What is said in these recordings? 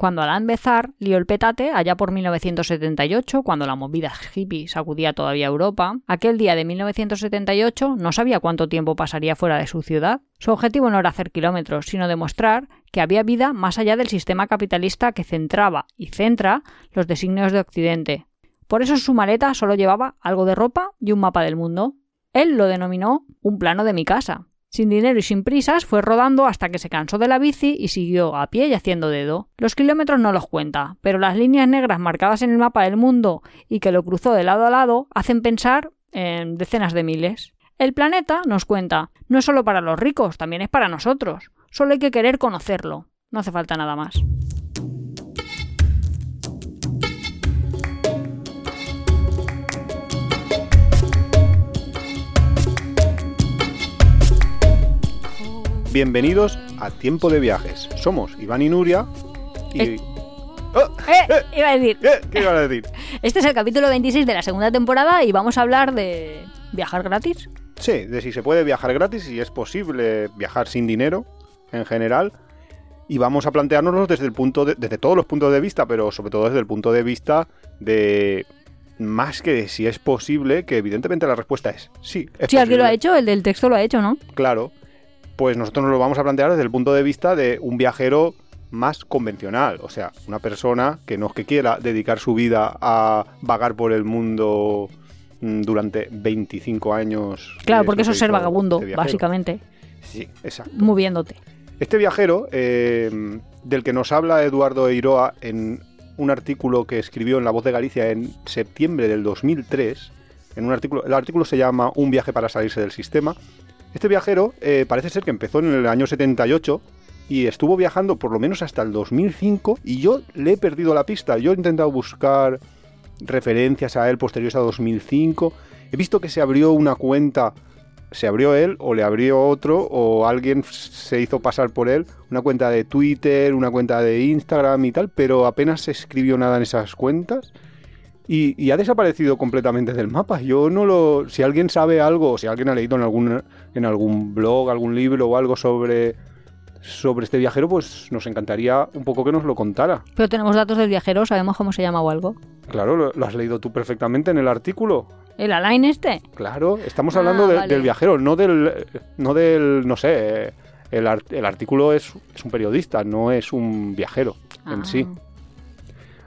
cuando Alan Bezar lió el petate allá por 1978, cuando la movida hippie sacudía todavía Europa. Aquel día de 1978 no sabía cuánto tiempo pasaría fuera de su ciudad. Su objetivo no era hacer kilómetros, sino demostrar que había vida más allá del sistema capitalista que centraba y centra los designios de Occidente. Por eso su maleta solo llevaba algo de ropa y un mapa del mundo. Él lo denominó un plano de mi casa. Sin dinero y sin prisas, fue rodando hasta que se cansó de la bici y siguió a pie y haciendo dedo. Los kilómetros no los cuenta, pero las líneas negras marcadas en el mapa del mundo y que lo cruzó de lado a lado hacen pensar en decenas de miles. El planeta, nos cuenta, no es solo para los ricos, también es para nosotros. Solo hay que querer conocerlo. No hace falta nada más. Bienvenidos a Tiempo de Viajes. Somos Iván y Nuria y... Eh. ¡Oh! ¡Eh! Iba a decir. ¿Eh? ¿Qué iban a decir? Este es el capítulo 26 de la segunda temporada y vamos a hablar de viajar gratis. Sí, de si se puede viajar gratis, si es posible viajar sin dinero en general. Y vamos a planteárnoslo desde el punto de- desde todos los puntos de vista, pero sobre todo desde el punto de vista de más que de si es posible, que evidentemente la respuesta es sí. Es Si alguien lo ha hecho, el del texto lo ha hecho, ¿no? Claro, pues nosotros nos lo vamos a plantear desde el punto de vista de un viajero más convencional, o sea, una persona que no es que quiera dedicar su vida a vagar por el mundo mm, durante 25 años. Claro, porque eso es ser vagabundo, este básicamente. Sí, exacto. Moviéndote. Este viajero, eh, del que nos habla Eduardo Eiroa en un artículo que escribió en La Voz de Galicia en septiembre del 2003, en un artículo, el artículo se llama Un viaje para salirse del sistema. Este viajero eh, parece ser que empezó en el año 78 y estuvo viajando por lo menos hasta el 2005 y yo le he perdido la pista. Yo he intentado buscar referencias a él posteriores a 2005. He visto que se abrió una cuenta, se abrió él o le abrió otro o alguien se hizo pasar por él, una cuenta de Twitter, una cuenta de Instagram y tal, pero apenas se escribió nada en esas cuentas. Y, y ha desaparecido completamente del mapa. Yo no lo. Si alguien sabe algo, o si alguien ha leído en algún, en algún blog, algún libro o algo sobre, sobre este viajero, pues nos encantaría un poco que nos lo contara. Pero tenemos datos del viajero, sabemos cómo se llama o algo. Claro, lo, lo has leído tú perfectamente en el artículo. ¿El Alain este? Claro, estamos Ah, hablando de- vale. del viajero, no del. No del. No sé. El, el artículo es, es un periodista, no es un viajero en Ah. sí.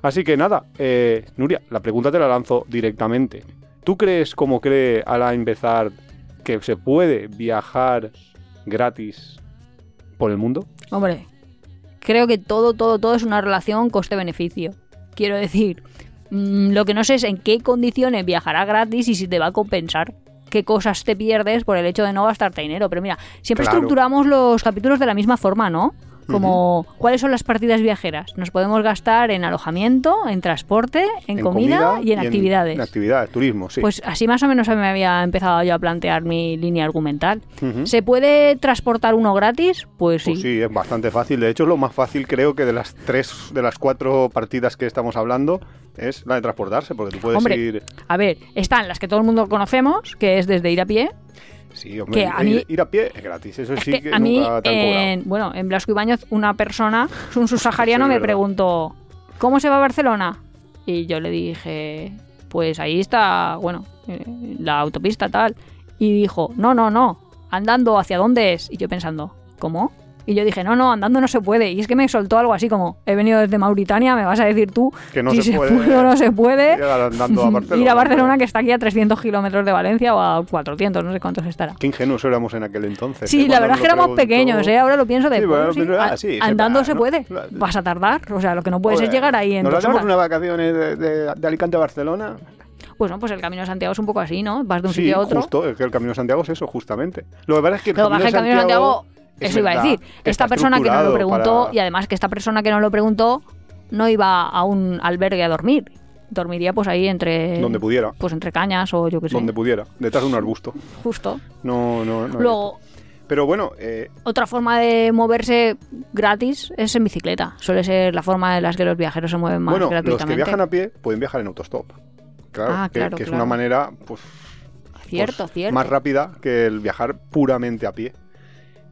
Así que nada, eh, Nuria, la pregunta te la lanzo directamente. ¿Tú crees, como cree Alain Bezard, que se puede viajar gratis por el mundo? Hombre, creo que todo, todo, todo es una relación coste-beneficio. Quiero decir, mm, lo que no sé es en qué condiciones viajará gratis y si te va a compensar. Qué cosas te pierdes por el hecho de no gastarte dinero. Pero mira, siempre Claro. estructuramos los capítulos de la misma forma, ¿no? Como, ¿cuáles son las partidas viajeras? Nos podemos gastar en alojamiento, en transporte, en, comida, y en actividades. En actividades, turismo, sí. Pues así más o menos me había empezado yo a plantear mi línea argumental. ¿Se puede transportar uno gratis? Pues sí. Pues sí, es bastante fácil. De hecho, es lo más fácil, creo que de las tres, de las cuatro partidas que estamos hablando, es la de transportarse, porque tú puedes Hombre, ir. A ver, están las que todo el mundo conocemos, que es desde ir a pie. Sí, hombre, que ir, a mí- ir- a pie es gratis. Eso Es sí que que, a mí, nunca te han cobrado. en, bueno, en Blasco Ibáñez, una persona, un subsahariano, Sí, me verdad. preguntó, ¿cómo se va a Barcelona? Y yo le dije, pues ahí está, bueno, eh, la autopista tal. Y dijo, no, no, no, andando, ¿hacia dónde es? Y yo pensando, ¿cómo? Y yo dije, no, no, andando no se puede. Y es que me soltó algo así como, he venido desde Mauritania, me vas a decir tú Que no si se se, puede puede o no se puede. Andando a Barcelona. Ir a Barcelona, que está aquí a 300 kilómetros de Valencia o a 400, no sé cuántos estará. Qué ingenuos éramos en aquel entonces. Sí, ¿eh? la verdad es que éramos preguntó- pequeños, ¿eh? Ahora lo pienso de Sí, sí, ah, sí, andando va, se ¿no? puede. Claro. Vas a tardar, o sea, lo que no puedes Joder, es llegar ahí en ¿Nos dos horas. unas vacaciones de, de- de Alicante a Barcelona? Bueno, pues el Camino de Santiago es un poco así, ¿no? Vas de un sí, sitio a otro. justo. Es que el Camino de Santiago es eso, justamente. Lo que pasa es que el Pero baja el Camino de Santiago, es eso iba a decir. Esta persona que no lo preguntó, para- y además que esta persona que no lo preguntó, no iba a un albergue a dormir. Dormiría pues ahí entre... Donde pudiera. Pues entre cañas o yo qué sé. Donde pudiera. Detrás de un arbusto. Justo. No, no, no. Luego, Pero bueno, eh, otra forma de moverse gratis es en bicicleta. Suele ser la forma en la que los viajeros se mueven más bueno, los que gratuitamente. viajan a pie pueden viajar en autostop. Claro, Ah, que, claro, que es claro. una manera pues, Cierto, pues, cierto. más rápida que el viajar puramente a pie.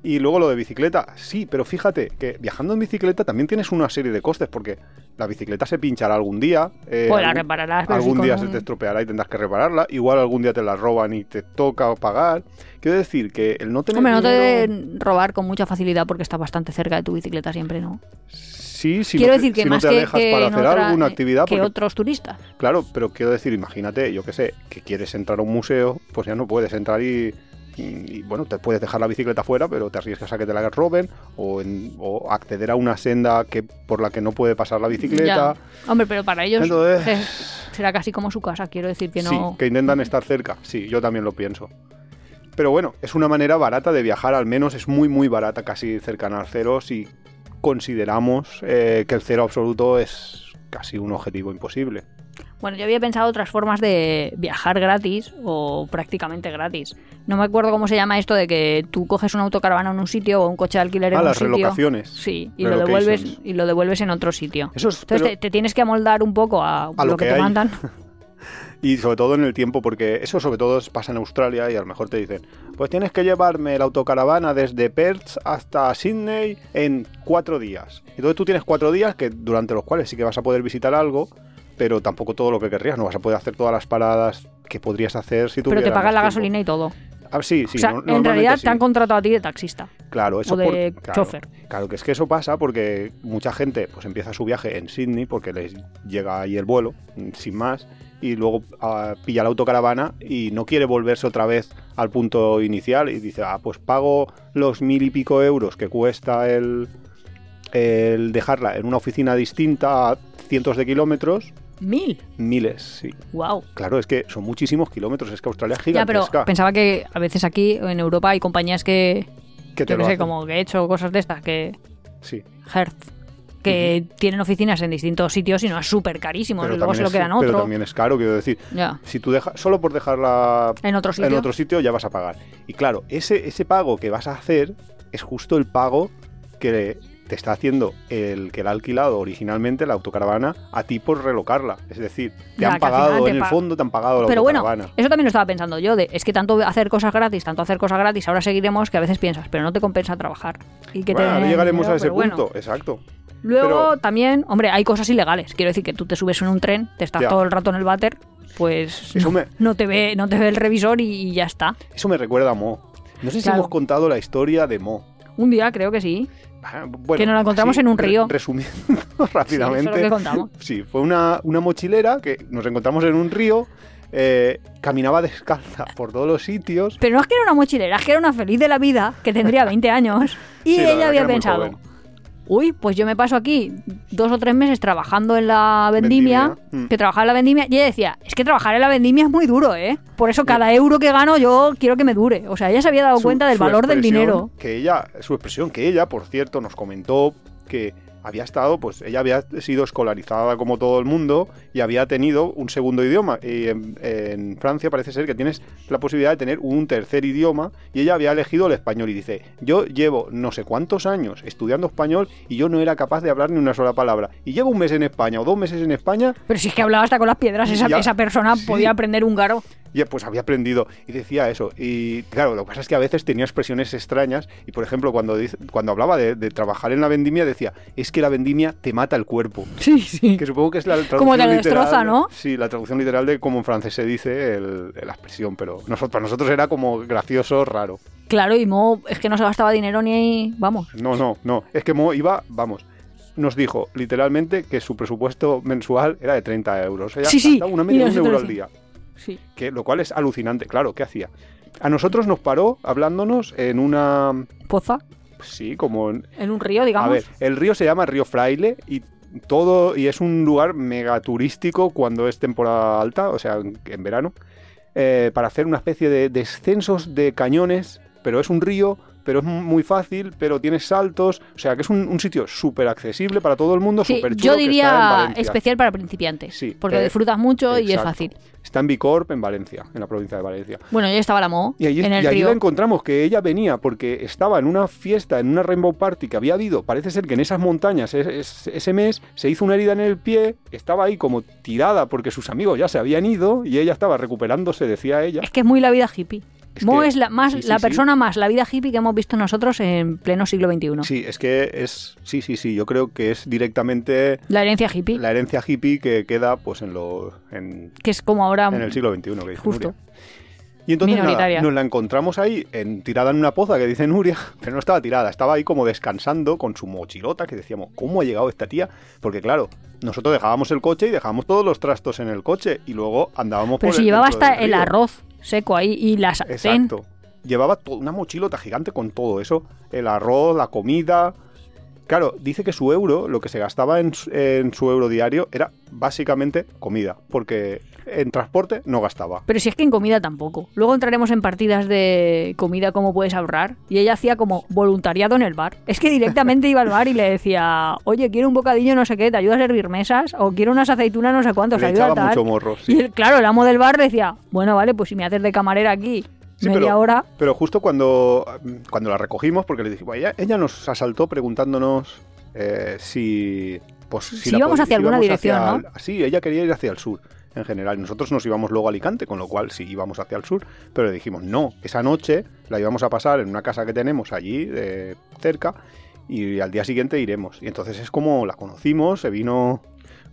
Y luego lo de bicicleta, sí, pero fíjate que viajando en bicicleta también tienes una serie de costes porque la bicicleta se pinchará algún día. eh, Pues la algún- repararás. Algún día se te estropeará y tendrás que repararla. Igual algún día te la roban y te toca pagar. Quiero decir que el no tener Hombre, no te deben robar con mucha facilidad porque está bastante cerca de tu bicicleta siempre, ¿no? Sí, si quiero no te, decir que si no más te que, alejas que para hacer otra- alguna eh, actividad. que porque- otros turistas. Claro, pero quiero decir, imagínate, yo qué sé, que quieres entrar a un museo, pues ya no puedes entrar y, y, bueno, te puedes dejar la bicicleta fuera, pero te arriesgas a que te la roben o, en- o acceder a una senda que por la que no puede pasar la bicicleta. Ya. Hombre, pero para ellos Entonces- es- será casi como su casa. Quiero decir que Sí, no. que intentan estar cerca. Sí, yo también lo pienso. Pero bueno, es una manera barata de viajar, al menos es muy, muy barata, casi cercana al cero, si consideramos eh, que el cero absoluto es casi un objetivo imposible. Bueno, yo había pensado otras formas de viajar gratis o prácticamente gratis. No me acuerdo cómo se llama esto de que tú coges una autocaravana en un sitio o un coche de alquiler en Ah, un las sitio. relocaciones. Sí, y lo devuelves y lo devuelves en otro sitio. Eso es, Entonces te, te tienes que amoldar un poco a, A lo lo que, que te mandan. Y sobre todo en el tiempo, porque eso sobre todo pasa en Australia y a lo mejor te dicen, pues tienes que llevarme la autocaravana desde Perth hasta Sydney en cuatro días. Entonces tú tienes cuatro días que durante los cuales sí que vas a poder visitar algo, pero tampoco todo lo que querrías, no vas a poder hacer todas las paradas que podrías hacer si Pero tuvieras te pagan la gasolina y todo. Ah, sí, sí. o sea, no- en realidad sí. te han contratado a ti de taxista. Claro, eso o de por- claro, chofer. Claro, que es que eso pasa porque mucha gente pues empieza su viaje en Sydney porque les llega ahí el vuelo, sin más, y luego ah, pilla la autocaravana y no quiere volverse otra vez al punto inicial y dice, ah, pues pago los mil y pico euros que cuesta el, el dejarla en una oficina distinta a cientos de kilómetros, Mil. miles, sí. Wow. Claro, es que son muchísimos kilómetros, es que Australia es Ya, pero gigantesca. pensaba que a veces aquí en Europa hay compañías que, que te yo lo sé, hacen. como que he hecho cosas de estas, que Sí. Hertz, que tienen oficinas en distintos sitios y no es súper carísimo. Pero Luego se lo quedan Pero otro. también es caro, quiero decir. Ya. Si tú dejas, solo por dejarla En otro sitio. en otro sitio ya vas a pagar. Y claro, ese, ese pago que vas a hacer es justo el pago que te está haciendo el que la ha alquilado originalmente la autocaravana a ti por relocarla. Es decir, te Ya, han pagado te en el fondo, te han pagado la Pero bueno, autocaravana. eso también lo estaba pensando yo, de, es que tanto hacer cosas gratis, tanto hacer cosas gratis, ahora seguiremos que a veces piensas, pero no te compensa trabajar. Y que Bueno, llegaremos a ese pero bueno. punto, exacto. Luego Pero- también, hombre, hay cosas ilegales. Quiero decir que tú te subes en un tren, te estás Ya. todo el rato en el váter, pues no, me- no te ve, no te ve el revisor y, y ya está. Eso me recuerda a Mo. No sé si hemos contado la historia de Mo. Un día creo que sí. Ah, bueno, Que nos la encontramos así, en un río. resumiendo Sí, eso rápidamente. es lo que contamos. Sí, fue una, una mochilera que nos encontramos en un río, eh, caminaba descalza por todos los sitios. Pero no es que era una mochilera, es que era una feliz de la vida, que tendría 20 años, y Sí, ella había pensado. Uy, pues yo me paso aquí dos o tres meses trabajando en la vendimia, Vendimia, mm. que trabajaba en la vendimia, y ella decía, es que trabajar en la vendimia es muy duro, ¿eh? Por eso cada euro que gano yo quiero que me dure. O sea, ella se había dado Su- cuenta del valor del dinero. Que ella, su expresión, que ella, por cierto, nos comentó que había estado, pues ella había sido escolarizada como todo el mundo y había tenido un segundo idioma. Y en, en Francia parece ser que tienes la posibilidad de tener un tercer idioma y ella había elegido el español y dice, yo llevo no sé cuántos años estudiando español y yo no era capaz de hablar ni una sola palabra. Y llevo un mes en España o dos meses en España Pero si es que hablaba hasta con las piedras, esa, Ya, esa persona sí. podía aprender húngaro. Y pues había aprendido y decía eso. Y claro, lo que pasa es que a veces tenía expresiones extrañas. Y por ejemplo, cuando, dice- cuando hablaba de, de trabajar en la vendimia, decía: Es que la vendimia te mata el cuerpo. Sí, sí. Que supongo que es la traducción Como te destroza, ¿no? Sí, la traducción literal de cómo en francés se dice el- la expresión. Pero nosotros, para nosotros era como gracioso, raro. Claro, y Mo es que no se gastaba dinero ni... Vamos. No, no, no. Es que Mo iba, vamos. Nos dijo literalmente que su presupuesto mensual era de 30 euros. Ella Sí, sí. una media de un euro al día. Sí. que lo cual es alucinante. Claro, ¿qué hacía? A nosotros nos paró hablándonos en una... Poza, Sí, como... en- en un río, digamos. A ver, el río se llama Río Fraile y todo... Y es un lugar mega turístico cuando es temporada alta, o sea, en, en verano, eh, para hacer una especie de descensos de cañones, pero es un río... Pero es muy fácil, pero tienes saltos. O sea, que es un, un sitio súper accesible para todo el mundo, Sí, súper chulo. yo que está en diría especial para principiantes. Sí, porque eh, disfrutas mucho y es fácil. Está en Bicorp, en Valencia, en la provincia de Valencia. Bueno, ya estaba la Mo Y, allí, en el y allí la encontramos que ella venía porque estaba en una fiesta, en una Rainbow Party que había habido. Parece ser que en esas montañas es- es- ese mes se hizo una herida en el pie, estaba ahí como tirada porque sus amigos ya se habían ido y ella estaba recuperándose, decía ella. Es que es muy la vida hippie. Es Mo es la, más, sí, sí, la sí. persona más la vida hippie que hemos visto nosotros en pleno siglo XXI. Sí, es que es. Sí, sí, sí. Yo creo que es directamente La herencia hippie, la herencia hippie que queda pues en lo. en, que es como ahora... en el siglo XXI, que dice Justo. Nuria. Y entonces nada, nos la encontramos ahí en, tirada en una poza que dice Nuria, pero no estaba tirada, estaba ahí como descansando con su mochilota que decíamos, ¿cómo ha llegado esta tía? Porque claro, nosotros dejábamos el coche y dejábamos todos los trastos en el coche y luego andábamos Pero por si el llevaba hasta el arroz seco ahí y la sartén. Exacto. Llevaba una mochilota gigante con todo eso, el arroz, la comida. Claro, dice que su euro, lo que se gastaba en, su- en su euro diario, era básicamente comida, porque en transporte no gastaba. Pero si es que en comida tampoco. Luego entraremos en partidas de comida, cómo puedes ahorrar. Y ella hacía como voluntariado en el bar. Es que directamente iba al bar y le decía, oye, quiero un bocadillo no sé qué, ¿te ayuda a servir mesas? O quiero unas aceitunas no sé cuántos, Le ayuda a mucho morro. sí. Y el, claro, el amo del bar decía, bueno, vale, pues si me haces de camarera aquí Sí, media pero- hora... Pero justo cuando, cuando la recogimos, porque le dijimos, ella, ella nos asaltó preguntándonos eh, si. Pues, Si la íbamos hacia alguna íbamos dirección, hacia ¿no? sí, ella quería ir hacia el sur en general. Nosotros nos íbamos luego a Alicante, con lo cual sí íbamos hacia el sur, pero le dijimos, no, esa noche la íbamos a pasar en una casa que tenemos allí, de cerca, y al día siguiente iremos. Y entonces es como la conocimos, se vino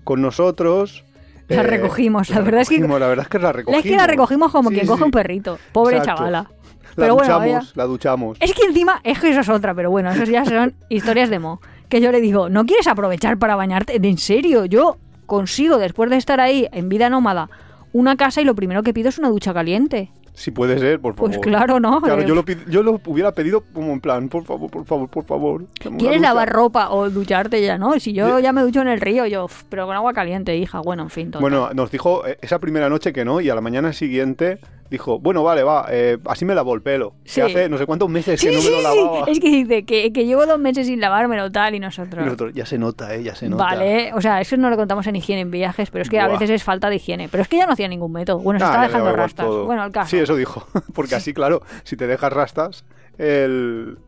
con nosotros. La eh, recogimos, la verdad es que- la verdad es que la recogimos. es que la recogimos como Sí, quien sí. coge un perrito. Pobre Exacto. chavala. La Pero bueno, duchamos, vaya. la duchamos. Es que encima, es que eso es otra, pero bueno, eso ya son historias de Mo. Que yo le digo, ¿no quieres aprovechar para bañarte? En serio, yo consigo, después de estar ahí en vida nómada, una casa y lo primero que pido es una ducha caliente. Si puede ser, por favor. Pues claro, ¿no? Claro, yo lo, yo lo hubiera pedido como en plan, por favor, por favor, por favor. ¿Quieres lavar ropa o ducharte ya, no? Si yo ya me ducho en el río, yo, "Uf, pero con agua caliente, hija. Bueno, en fin, todo. Bueno, nos dijo eh, esa primera noche que no y a la mañana siguiente dijo, bueno, vale, va, eh, así me lavo el pelo. Sí. Que hace no sé cuántos meses sí, que no sí, me lo sí. lavaba. Es que dice que, que llevo dos meses sin lavármelo tal y nosotros... Y nosotros, ya se nota, eh, ya se nota. Vale, o sea, eso no lo contamos en higiene en viajes, pero es que a veces es falta de higiene. Pero es que ya no hacía ningún método. Bueno, se Ah, le dejando rastas. todo. Bueno, el caso. Sí, eso dijo. Porque así, claro, si te dejas rastas, el...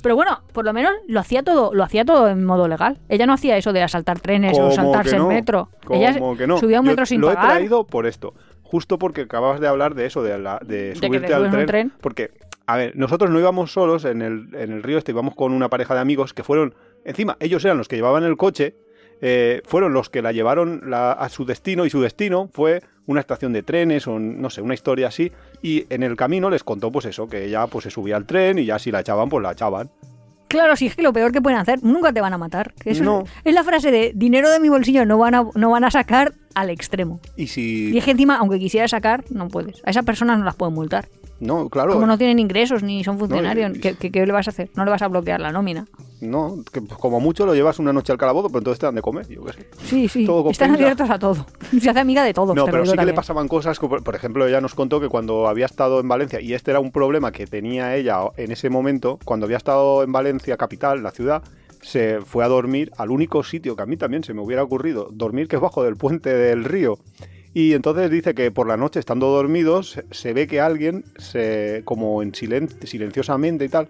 Pero bueno, por lo menos lo hacía todo, lo hacía todo en modo legal. Ella no hacía eso de asaltar trenes o ¿Cómo saltarse el metro. ¿Cómo Ella que no? subía un Yo metro sin lo pagar. he traído por esto. Justo porque acababas de hablar de eso, de, la- de subirte al tren, tren. Porque, a ver, nosotros no íbamos solos en el, en el río este, íbamos con una pareja de amigos que fueron, encima, ellos eran los que llevaban el coche, eh, fueron los que la llevaron la- a su destino y su destino fue una estación de trenes o no sé, una historia así. Y en el camino les contó pues eso, que ella pues se subía al tren y ya si la echaban, pues la echaban. Claro, si es que lo peor que pueden hacer, nunca te van a matar. Eso No. es, es la frase de dinero de mi bolsillo no van a, no van a sacar al extremo. Y si... Y es que encima, aunque quisieras sacar, no puedes. A esas personas no las pueden multar. No, claro. Como no tienen ingresos ni son funcionarios, y- ¿qué, qué- qué le vas a hacer? No le vas a bloquear la nómina. No, que como mucho lo llevas una noche al calabozo, pero entonces te dan de comer, yo qué sé. Sí, sí. Todo Están abiertos a todo. Se hace amiga de todos. No, pero sí que le pasaban cosas, como, por ejemplo, ella nos contó que cuando había estado en Valencia, y este era un problema que tenía ella en ese momento, cuando había estado en Valencia, capital, la ciudad, se fue a dormir al único sitio que a mí también se me hubiera ocurrido, dormir que es bajo del puente del río. Y entonces dice que por la noche, estando dormidos, se- ve que alguien, se, como en silen- silenciosamente y tal,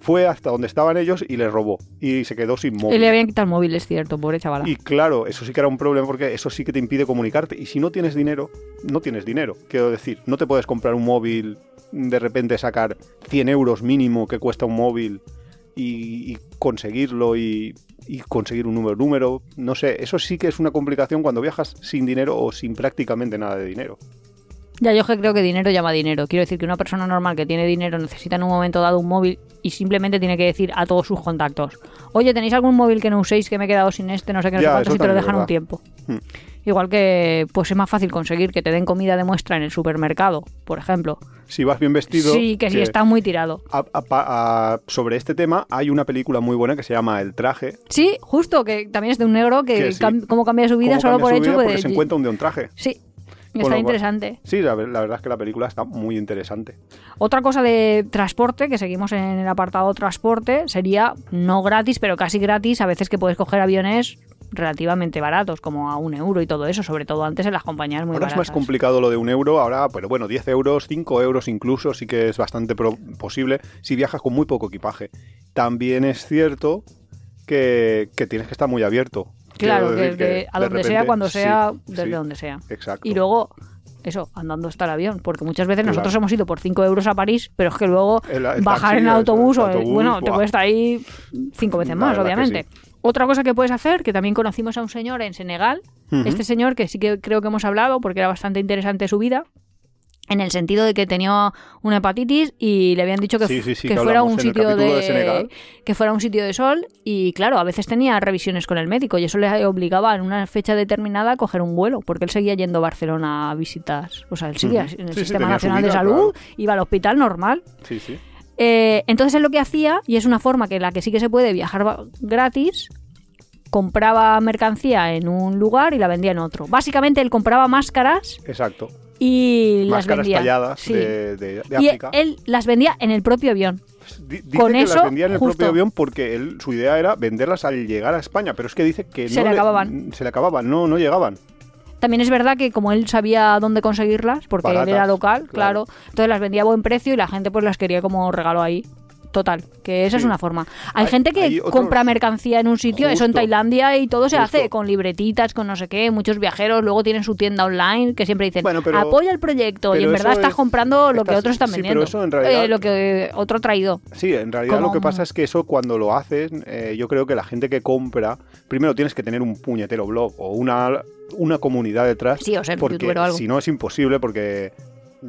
fue hasta donde estaban ellos y les robó. Y se quedó sin móvil. Y le habían quitado el móvil, es cierto, pobre chavala. Y claro, eso sí que era un problema porque eso sí que te impide comunicarte. Y si no tienes dinero, no tienes dinero. Quiero decir, no te puedes comprar un móvil, de repente sacar 100 euros mínimo que cuesta un móvil y, y conseguirlo y, y conseguir un número número. No sé, eso sí que es una complicación cuando viajas sin dinero o sin prácticamente nada de dinero. Ya, yo creo que dinero llama dinero. Quiero decir que una persona normal que tiene dinero necesita en un momento dado un móvil y simplemente tiene que decir a todos sus contactos, oye, ¿tenéis algún móvil que no uséis que me he quedado sin este? No sé qué, no sé Ya, cuántos, eso y te lo dejan un tiempo. Hmm. Igual que pues es más fácil conseguir que te den comida de muestra en el supermercado, por ejemplo. Si vas bien vestido... Sí, que si está muy tirado. a- a- a- sobre este tema hay una película muy buena que se llama El traje. Sí, justo, que también es de un negro que, Que sí. cam- cómo cambia su vida solo cambia por su hecho vida de- porque se encuentra un de un traje. Sí, está cual- interesante. Sí, la, ver- la verdad es que la película está muy interesante. Otra cosa de transporte, que seguimos en el apartado transporte, sería no gratis, pero casi gratis, a veces que puedes coger aviones relativamente baratos, como a un euro y todo eso, sobre todo antes en las compañías muy ahora es baratas. más complicado lo de un euro, ahora, pero bueno, 10 euros, 5 euros incluso, sí que es bastante posible si viajas con muy poco equipaje. También es cierto que, que tienes que estar muy abierto. Claro, que, que a de donde sea, cuando sí, sea, desde sí, donde sea. Exacto. Y luego, eso, andando hasta el avión. Porque muchas veces Claro. nosotros hemos ido por 5 euros a París, pero es que luego El- el bajar taxi, en el- autobús, el o, autobús, bueno, te buah. cuesta ahí cinco veces más, obviamente. Otra cosa que puedes hacer, que también conocimos a un señor en Senegal, este señor que sí que creo que hemos hablado porque era bastante interesante su vida, en el sentido de que tenía una hepatitis y le habían dicho que, Sí, sí, sí, que que fuera un sitio de, que fuera un sitio de sol y claro, a veces tenía revisiones con el médico y eso le obligaba en una fecha determinada a coger un vuelo, porque él seguía yendo a Barcelona a visitas, o sea, él seguía en el Sistema Nacional de Salud, iba al hospital normal. Sí, sí. Eh, entonces él lo que hacía, y es una forma que la que sí que se puede viajar gratis, compraba mercancía en un lugar y la vendía en otro. Básicamente él compraba máscaras Exacto. Y las vendía. talladas Sí. de, de- de y África. él las vendía en el propio avión. Di- Dice con que eso, las vendía en el justo. propio avión porque él, su idea era venderlas al llegar a España, pero es que dice que Se no le acababan. Se le acababan, no, no llegaban. También es verdad que como él sabía dónde conseguirlas, porque él era local, claro. claro. entonces las vendía a buen precio y la gente pues las quería como regalo ahí. Total, que esa es una forma. Hay, Hay- gente que hay compra mercancía en un sitio, eso en. Tailandia y todo se hace con libretitas, con no sé qué. Muchos viajeros luego tienen su tienda online que siempre dicen Bueno, pero- apoya el proyecto y en verdad estás es- comprando lo que otros están sí, pero vendiendo. eso en realidad- Eh, lo que otro ha traído. Sí, en realidad Como lo que pasa es que eso cuando lo haces, eh, yo creo que la gente que compra, primero tienes que tener un puñetero blog o una, una comunidad detrás. Sí, o ser porque youtuber o algo. si no es imposible porque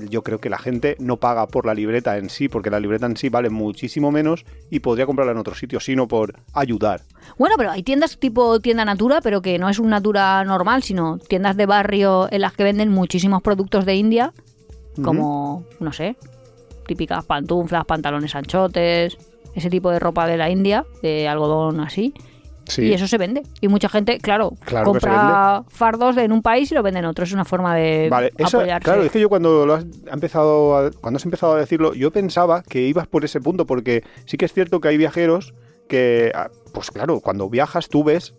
yo creo que la gente no paga por la libreta en sí, porque la libreta en sí vale muchísimo menos y podría comprarla en otro sitio, sino por ayudar. Bueno, pero hay tiendas tipo tienda Natura, pero que no es un Natura normal, sino tiendas de barrio en las que venden muchísimos productos de India, como, no sé, típicas pantuflas, pantalones anchotes, ese tipo de ropa de la India, de algodón así. Sí. Y eso se vende. Y mucha gente, claro, compra fardos en un país y lo vende en otro. Es una forma de Vale, eso, apoyarse. claro, es que yo cuando lo has ha empezado a- cuando has empezado a decirlo, yo pensaba que ibas por ese punto, porque sí que es cierto que hay viajeros que, ah, pues claro, cuando viajas tú ves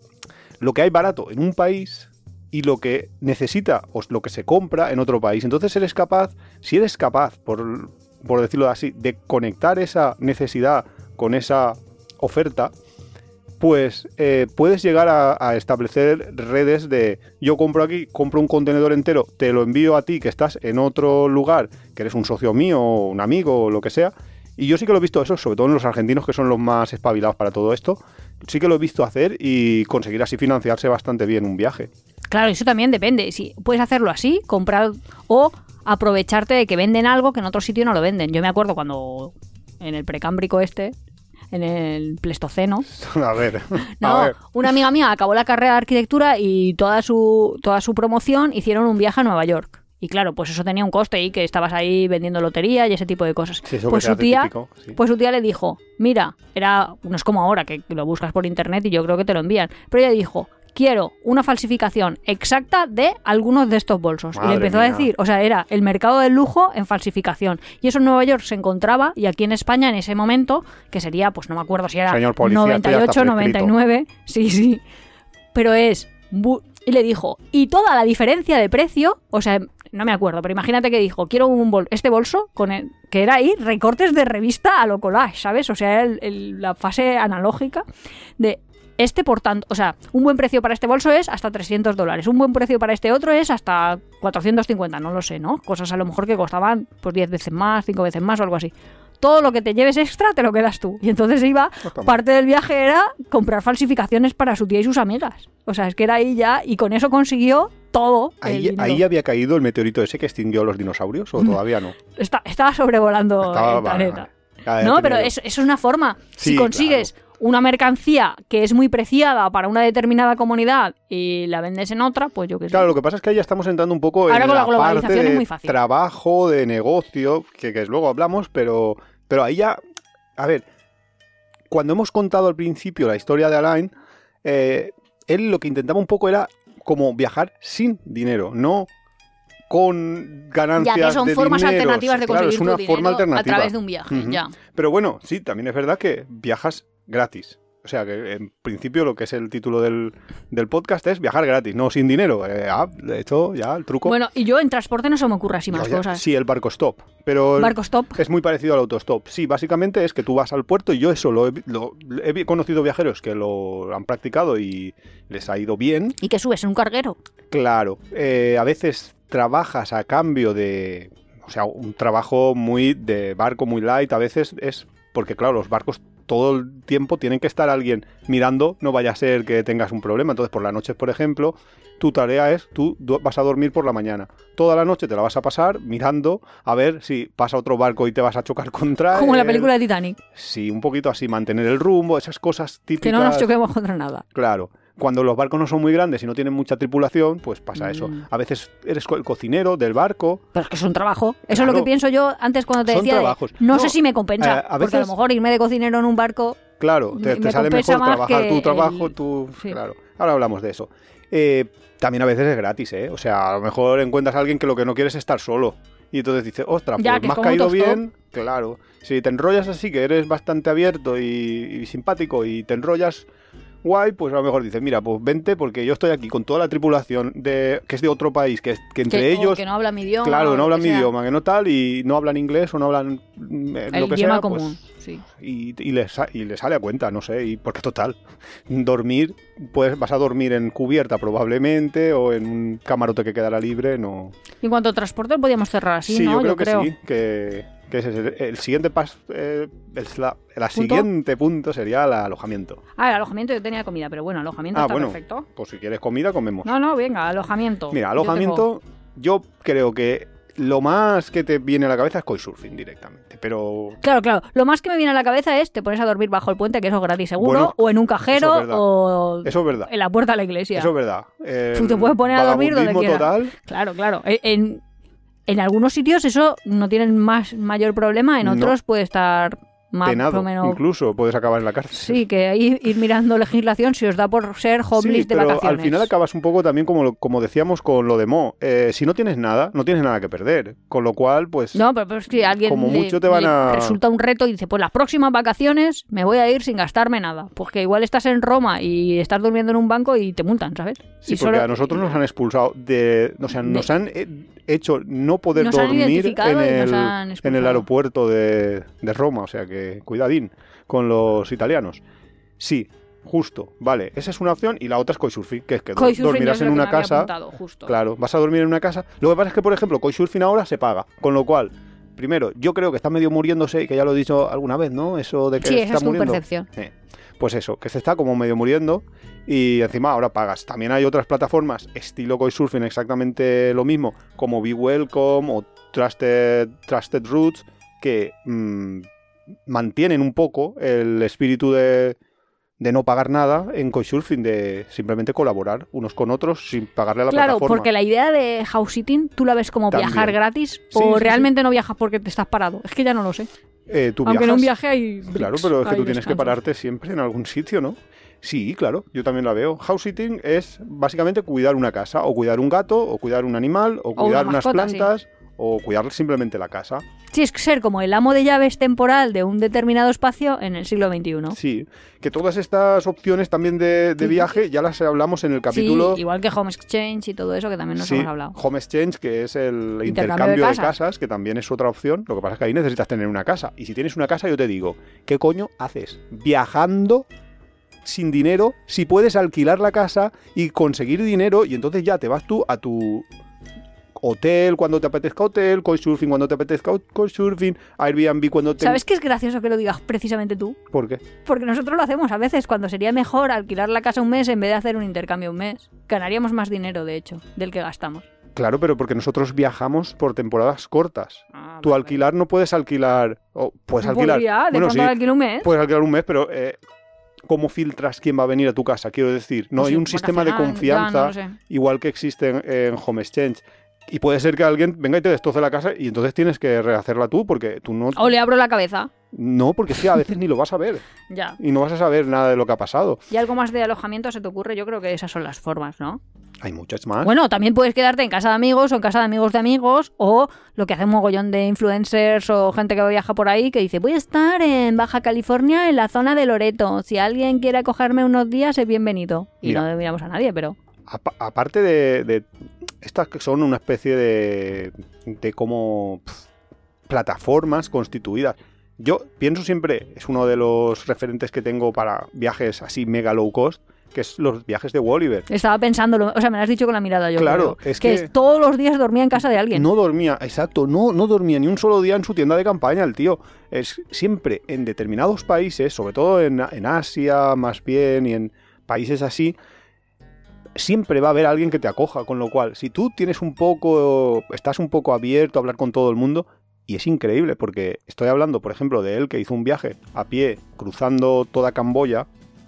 lo que hay barato en un país y lo que necesita o lo que se compra en otro país. Entonces eres capaz, si eres capaz, por, por decirlo así, de conectar esa necesidad con esa oferta, pues eh, puedes llegar a, establecer redes de yo compro aquí, compro un contenedor entero, te lo envío a ti que estás en otro lugar, que eres un socio mío un amigo o lo que sea. Y yo sí que lo he visto eso, sobre todo en los argentinos que son los más espabilados para todo esto. Sí que lo he visto hacer y conseguir así financiarse bastante bien un viaje. Claro, eso también depende. Si puedes hacerlo así, comprar o aprovecharte de que venden algo que en otro sitio no lo venden. Yo me acuerdo cuando en el precámbrico este, en el Pleistoceno, a ver, no, a ver. una amiga mía acabó la carrera de arquitectura y toda su toda su promoción hicieron un viaje a Nueva York. Y claro, pues eso tenía un coste y que estabas ahí vendiendo lotería y ese tipo de cosas. Sí, pues su tía, típico, sí. pues su tía le dijo, mira, era no es como ahora que lo buscas por internet y yo creo que te lo envían, pero ella dijo, quiero una falsificación exacta de algunos de estos bolsos. y le empezó a decir, o sea, era el mercado del lujo en falsificación. Y eso en Nueva York se encontraba y aquí en España en ese momento, que sería, pues no me acuerdo si era Señor policía, esto ya 98, está prescrito. 99, sí, sí. Pero es... Y le dijo, y toda la diferencia de precio, o sea, no me acuerdo, pero imagínate que dijo, quiero un bol este bolso, con el, que era ahí recortes de revista a lo collage, ¿sabes? O sea, el- el- la fase analógica de este, por tanto, o sea, un buen precio para este bolso es hasta 300 dólares, un buen precio para este otro es hasta 450, no lo sé, ¿no? Cosas a lo mejor que costaban pues 10 veces más, 5 veces más o algo así. Todo lo que te lleves extra te lo quedas tú. Y entonces iba, mal. parte del viaje era comprar falsificaciones para su tía y sus amigas. O sea, es que era ahí ya, y con eso consiguió todo. Ahí, había caído el meteorito ese que extinguió a los dinosaurios o todavía no. Está- estaba sobrevolando Estaba- el planeta. vale. No, pero eso es una forma. Sí, si consigues una mercancía que es muy preciada para una determinada comunidad y la vendes en otra, pues yo qué sé. Claro, lo que pasa es que ahí ya estamos entrando un poco Ahora en con la la es de muy fácil. trabajo, de negocio, que, que luego hablamos, pero, pero ahí ya, a ver, cuando hemos contado al principio la historia de Alain, eh, él lo que intentaba un poco era como viajar sin dinero, no con ganancias ya que son de formas alternativas de Claro, conseguir es una tu dinero forma alternativa. a través de un viaje, ya. Pero bueno, sí, también es verdad que viajas gratis. O sea que en principio lo que es el título del, del podcast es viajar gratis, no sin dinero. Eh, ah, de hecho, ya el truco. Bueno, y yo en transporte no se me ocurre así más ya- cosas. Sí, el barco stop. Pero Barco stop. es muy parecido al autostop. Sí, básicamente es que tú vas al puerto y yo eso lo he, lo- he conocido viajeros que lo han practicado y les ha ido bien. ¿Y que subes en un carguero? Claro, eh, a veces trabajas a cambio de, o sea, un trabajo muy de barco, muy light, a veces es porque, claro, los barcos todo el tiempo tienen que estar alguien mirando, no vaya a ser que tengas un problema. Entonces, por la noche, por ejemplo, tu tarea es, tú vas a dormir por la mañana. Toda la noche te la vas a pasar mirando a ver si pasa otro barco y te vas a chocar contra Como en la película de Titanic, Sí, un poquito así, mantener el rumbo, esas cosas típicas. que no nos choquemos contra nada. Claro. Cuando los barcos no son muy grandes y no tienen mucha tripulación, pues pasa eso. Mm. A veces eres el cocinero del barco. Pero es que es un trabajo. Eso es lo que pienso yo antes cuando te Son decía. de, trabajos. no, No, sé si me compensa. eh, a Porque a lo veces- mejor irme de cocinero en un barco. Claro, Me- te, te me sale compensa mejor más trabajar tu trabajo, el- tu... sí. Claro. Ahora hablamos de eso. Eh, también a veces es gratis, ¿eh? O sea, a lo mejor encuentras a alguien que lo que no quiere es estar solo. Y entonces dices, ostras, Ya, pues me has caído bien. Claro. Si te enrollas así, que eres bastante abierto y, y simpático y te enrollas guay, pues a lo mejor dices, mira, pues vente porque yo estoy aquí con toda la tripulación de que es de otro país, que, entre que, o ellos... que no habla mi idioma. Claro, no hablan mi sea. idioma, que no tal, y no hablan inglés o no hablan eh, El lo que idioma sea, pues, común. sí. y, y le, sa- y le sale a cuenta, no sé, y porque total, dormir, pues vas a dormir en cubierta probablemente o en un camarote que quedará libre, no. Y en cuanto a transporte, podíamos cerrar así, ¿no? yo creo que sí, que, que es el, el siguiente paso, eh, el, la, la siguiente punto sería el alojamiento. Ah, el alojamiento yo tenía comida, pero bueno, alojamiento Ah, está bueno. perfecto. Pues si quieres comida, comemos. No, no, venga, alojamiento. Mira, Yo tengo- alojamiento, yo creo que lo más que te viene a la cabeza es couchsurfing directamente, pero Claro, claro. Lo más que me viene a la cabeza es te pones a dormir bajo el puente, que eso es gratis seguro, Bueno, o en un cajero, o eso es verdad. en la puerta de la iglesia. Eso es verdad. Tú te puedes poner a dormir donde quieras. total. Claro, claro. E- En, en algunos sitios eso no tienen más mayor problema, en No. otros puede estar más penado, o menos. incluso puedes acabar en la cárcel. Sí, que ahí ir mirando legislación si os da por ser homeless Sí, de vacaciones. al final acabas un poco también como, como decíamos con lo de Mo. Eh, si no tienes nada, no tienes nada que perder. Con lo cual, pues No, pero, pero es que alguien Como le- mucho te van le a- resulta un reto y dice, pues las próximas vacaciones me voy a ir sin gastarme nada. Porque igual estás en Roma y estás durmiendo en un banco y te multan, ¿sabes? sí, y porque solo- a nosotros nos han expulsado de... O sea, nos han eh, hecho no poder Nos dormir en y el, en el aeropuerto de, de Roma. O sea que cuidadín con los italianos. Sí, justo. Vale, esa es una opción y la otra es couchsurfing, que es que dormirás en una casa... apuntado, justo. Claro, vas a dormir en una casa. Lo que pasa es que, por ejemplo, Couchsurfing ahora se paga. Con lo cual, primero, yo creo que está medio muriéndose, que ya lo he dicho alguna vez, ¿no? Eso de que Sí, se esa está es tu muriendo. percepción. Pues eso, que se está como medio muriendo y encima ahora pagas. También hay otras plataformas estilo Couchsurfing exactamente lo mismo, como Be Welcome o Trusted, Trusted Roots, que mm, mantienen un poco el espíritu de, de no pagar nada en Couchsurfing, de simplemente colaborar unos con otros sin pagarle a la Claro, plataforma. porque la idea de house sitting tú la ves como También. viajar gratis Sí, o sí, realmente no viajas porque te estás parado. Es que ya no lo sé. Eh, tú Aunque en un viaje hay. Claro, pero es que tú tienes que pararte siempre en algún sitio, ¿no? Sí, claro, yo también la veo. House sitting es básicamente cuidar una casa, o cuidar un gato, o cuidar un animal, o una cuidar unas sí. plantas, o cuidar simplemente la casa. Sí, es ser como el amo de llaves temporal de un determinado espacio en el siglo XXI. Sí, que todas estas opciones también de, viaje ya las hablamos en el capítulo. Sí, igual que Home Exchange y todo eso que también nos Sí, hemos hablado. Home Exchange, que es el Intercambio intercambio, de de, casas, que también es otra opción. Lo que pasa es que ahí necesitas tener una casa. Y si tienes una casa, yo te digo, ¿qué coño haces? Viajando sin dinero, si puedes alquilar la casa y conseguir dinero, y entonces ya te vas tú a tu hotel cuando te apetezca hotel, couchsurfing cuando te apetezca couchsurfing, Airbnb cuando te... ¿Sabes qué es gracioso que lo digas precisamente tú? ¿Por qué? Porque nosotros lo hacemos a veces cuando sería mejor alquilar la casa un mes en vez de hacer un intercambio un mes. Ganaríamos más dinero, de hecho, del que gastamos. Claro, pero porque nosotros viajamos por temporadas cortas. Ah, Tú vale. alquilar no puedes alquilar... o puedes alquilar... Podría, de bueno, sí, alquilo un mes. puedes alquilar un mes, pero eh, ¿cómo filtras quién va a venir a tu casa? Quiero decir, no Pues hay sí, un sistema de confianza ya, no igual que existe en, en Home Exchange. Y puede ser que alguien venga y te destroce la casa y entonces tienes que rehacerla tú porque tú no... O le abro la cabeza. No, porque es que a veces ni lo vas a ver Ya. y no vas a saber nada de lo que ha pasado. ¿Y algo más de alojamiento se te ocurre? Yo creo que esas son las formas, ¿no? Hay muchas más. Bueno, también puedes quedarte en casa de amigos o en casa de amigos de amigos o lo que hace un mogollón de influencers o gente que viaja por ahí que dice voy a estar en Baja California en la zona de Loreto. Si alguien quiere acogerme unos días es bienvenido. Y Mira. no miramos a nadie, pero... Apa- aparte de, de estas que son una especie de, de como pf, plataformas constituidas. Yo pienso siempre, es uno de los referentes que tengo para viajes así mega low cost, que es los viajes de Walliver. Estaba pensándolo, o sea, me lo has dicho con la mirada yo. Claro, creo. es que- todos los días dormía en casa de alguien. No dormía, exacto, no, no dormía ni un solo día en su tienda de campaña el tío. Es siempre en determinados países, sobre todo en, en Asia más bien y en países así, siempre va a haber alguien que te acoja, con lo cual, si tú tienes un poco, estás un poco abierto a hablar con todo el mundo, y es increíble, porque estoy hablando, por ejemplo, de él que hizo un viaje a pie cruzando toda Camboya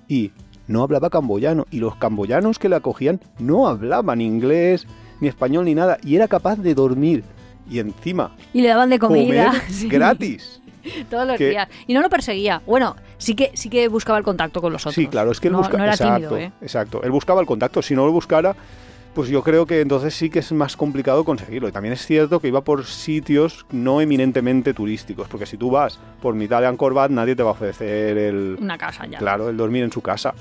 y no hablaba camboyano, y los camboyanos que le acogían no hablaban inglés, ni español, ni nada, y era capaz de dormir. Y encima, Y le daban de comida. comer sí, gratis. Todos los que- días. Y no lo perseguía. Bueno, sí que, sí que buscaba el contacto con los otros. Sí, claro, es que él no, busca- no era exacto, tímido, ¿eh? exacto. Él buscaba el contacto. Si no lo buscara, pues yo creo que entonces sí que es más complicado conseguirlo. Y también es cierto que iba por sitios no eminentemente turísticos, porque si tú vas por mitad de Angkor Wat, nadie te va a ofrecer el, Una casa ya. claro, el dormir en su casa.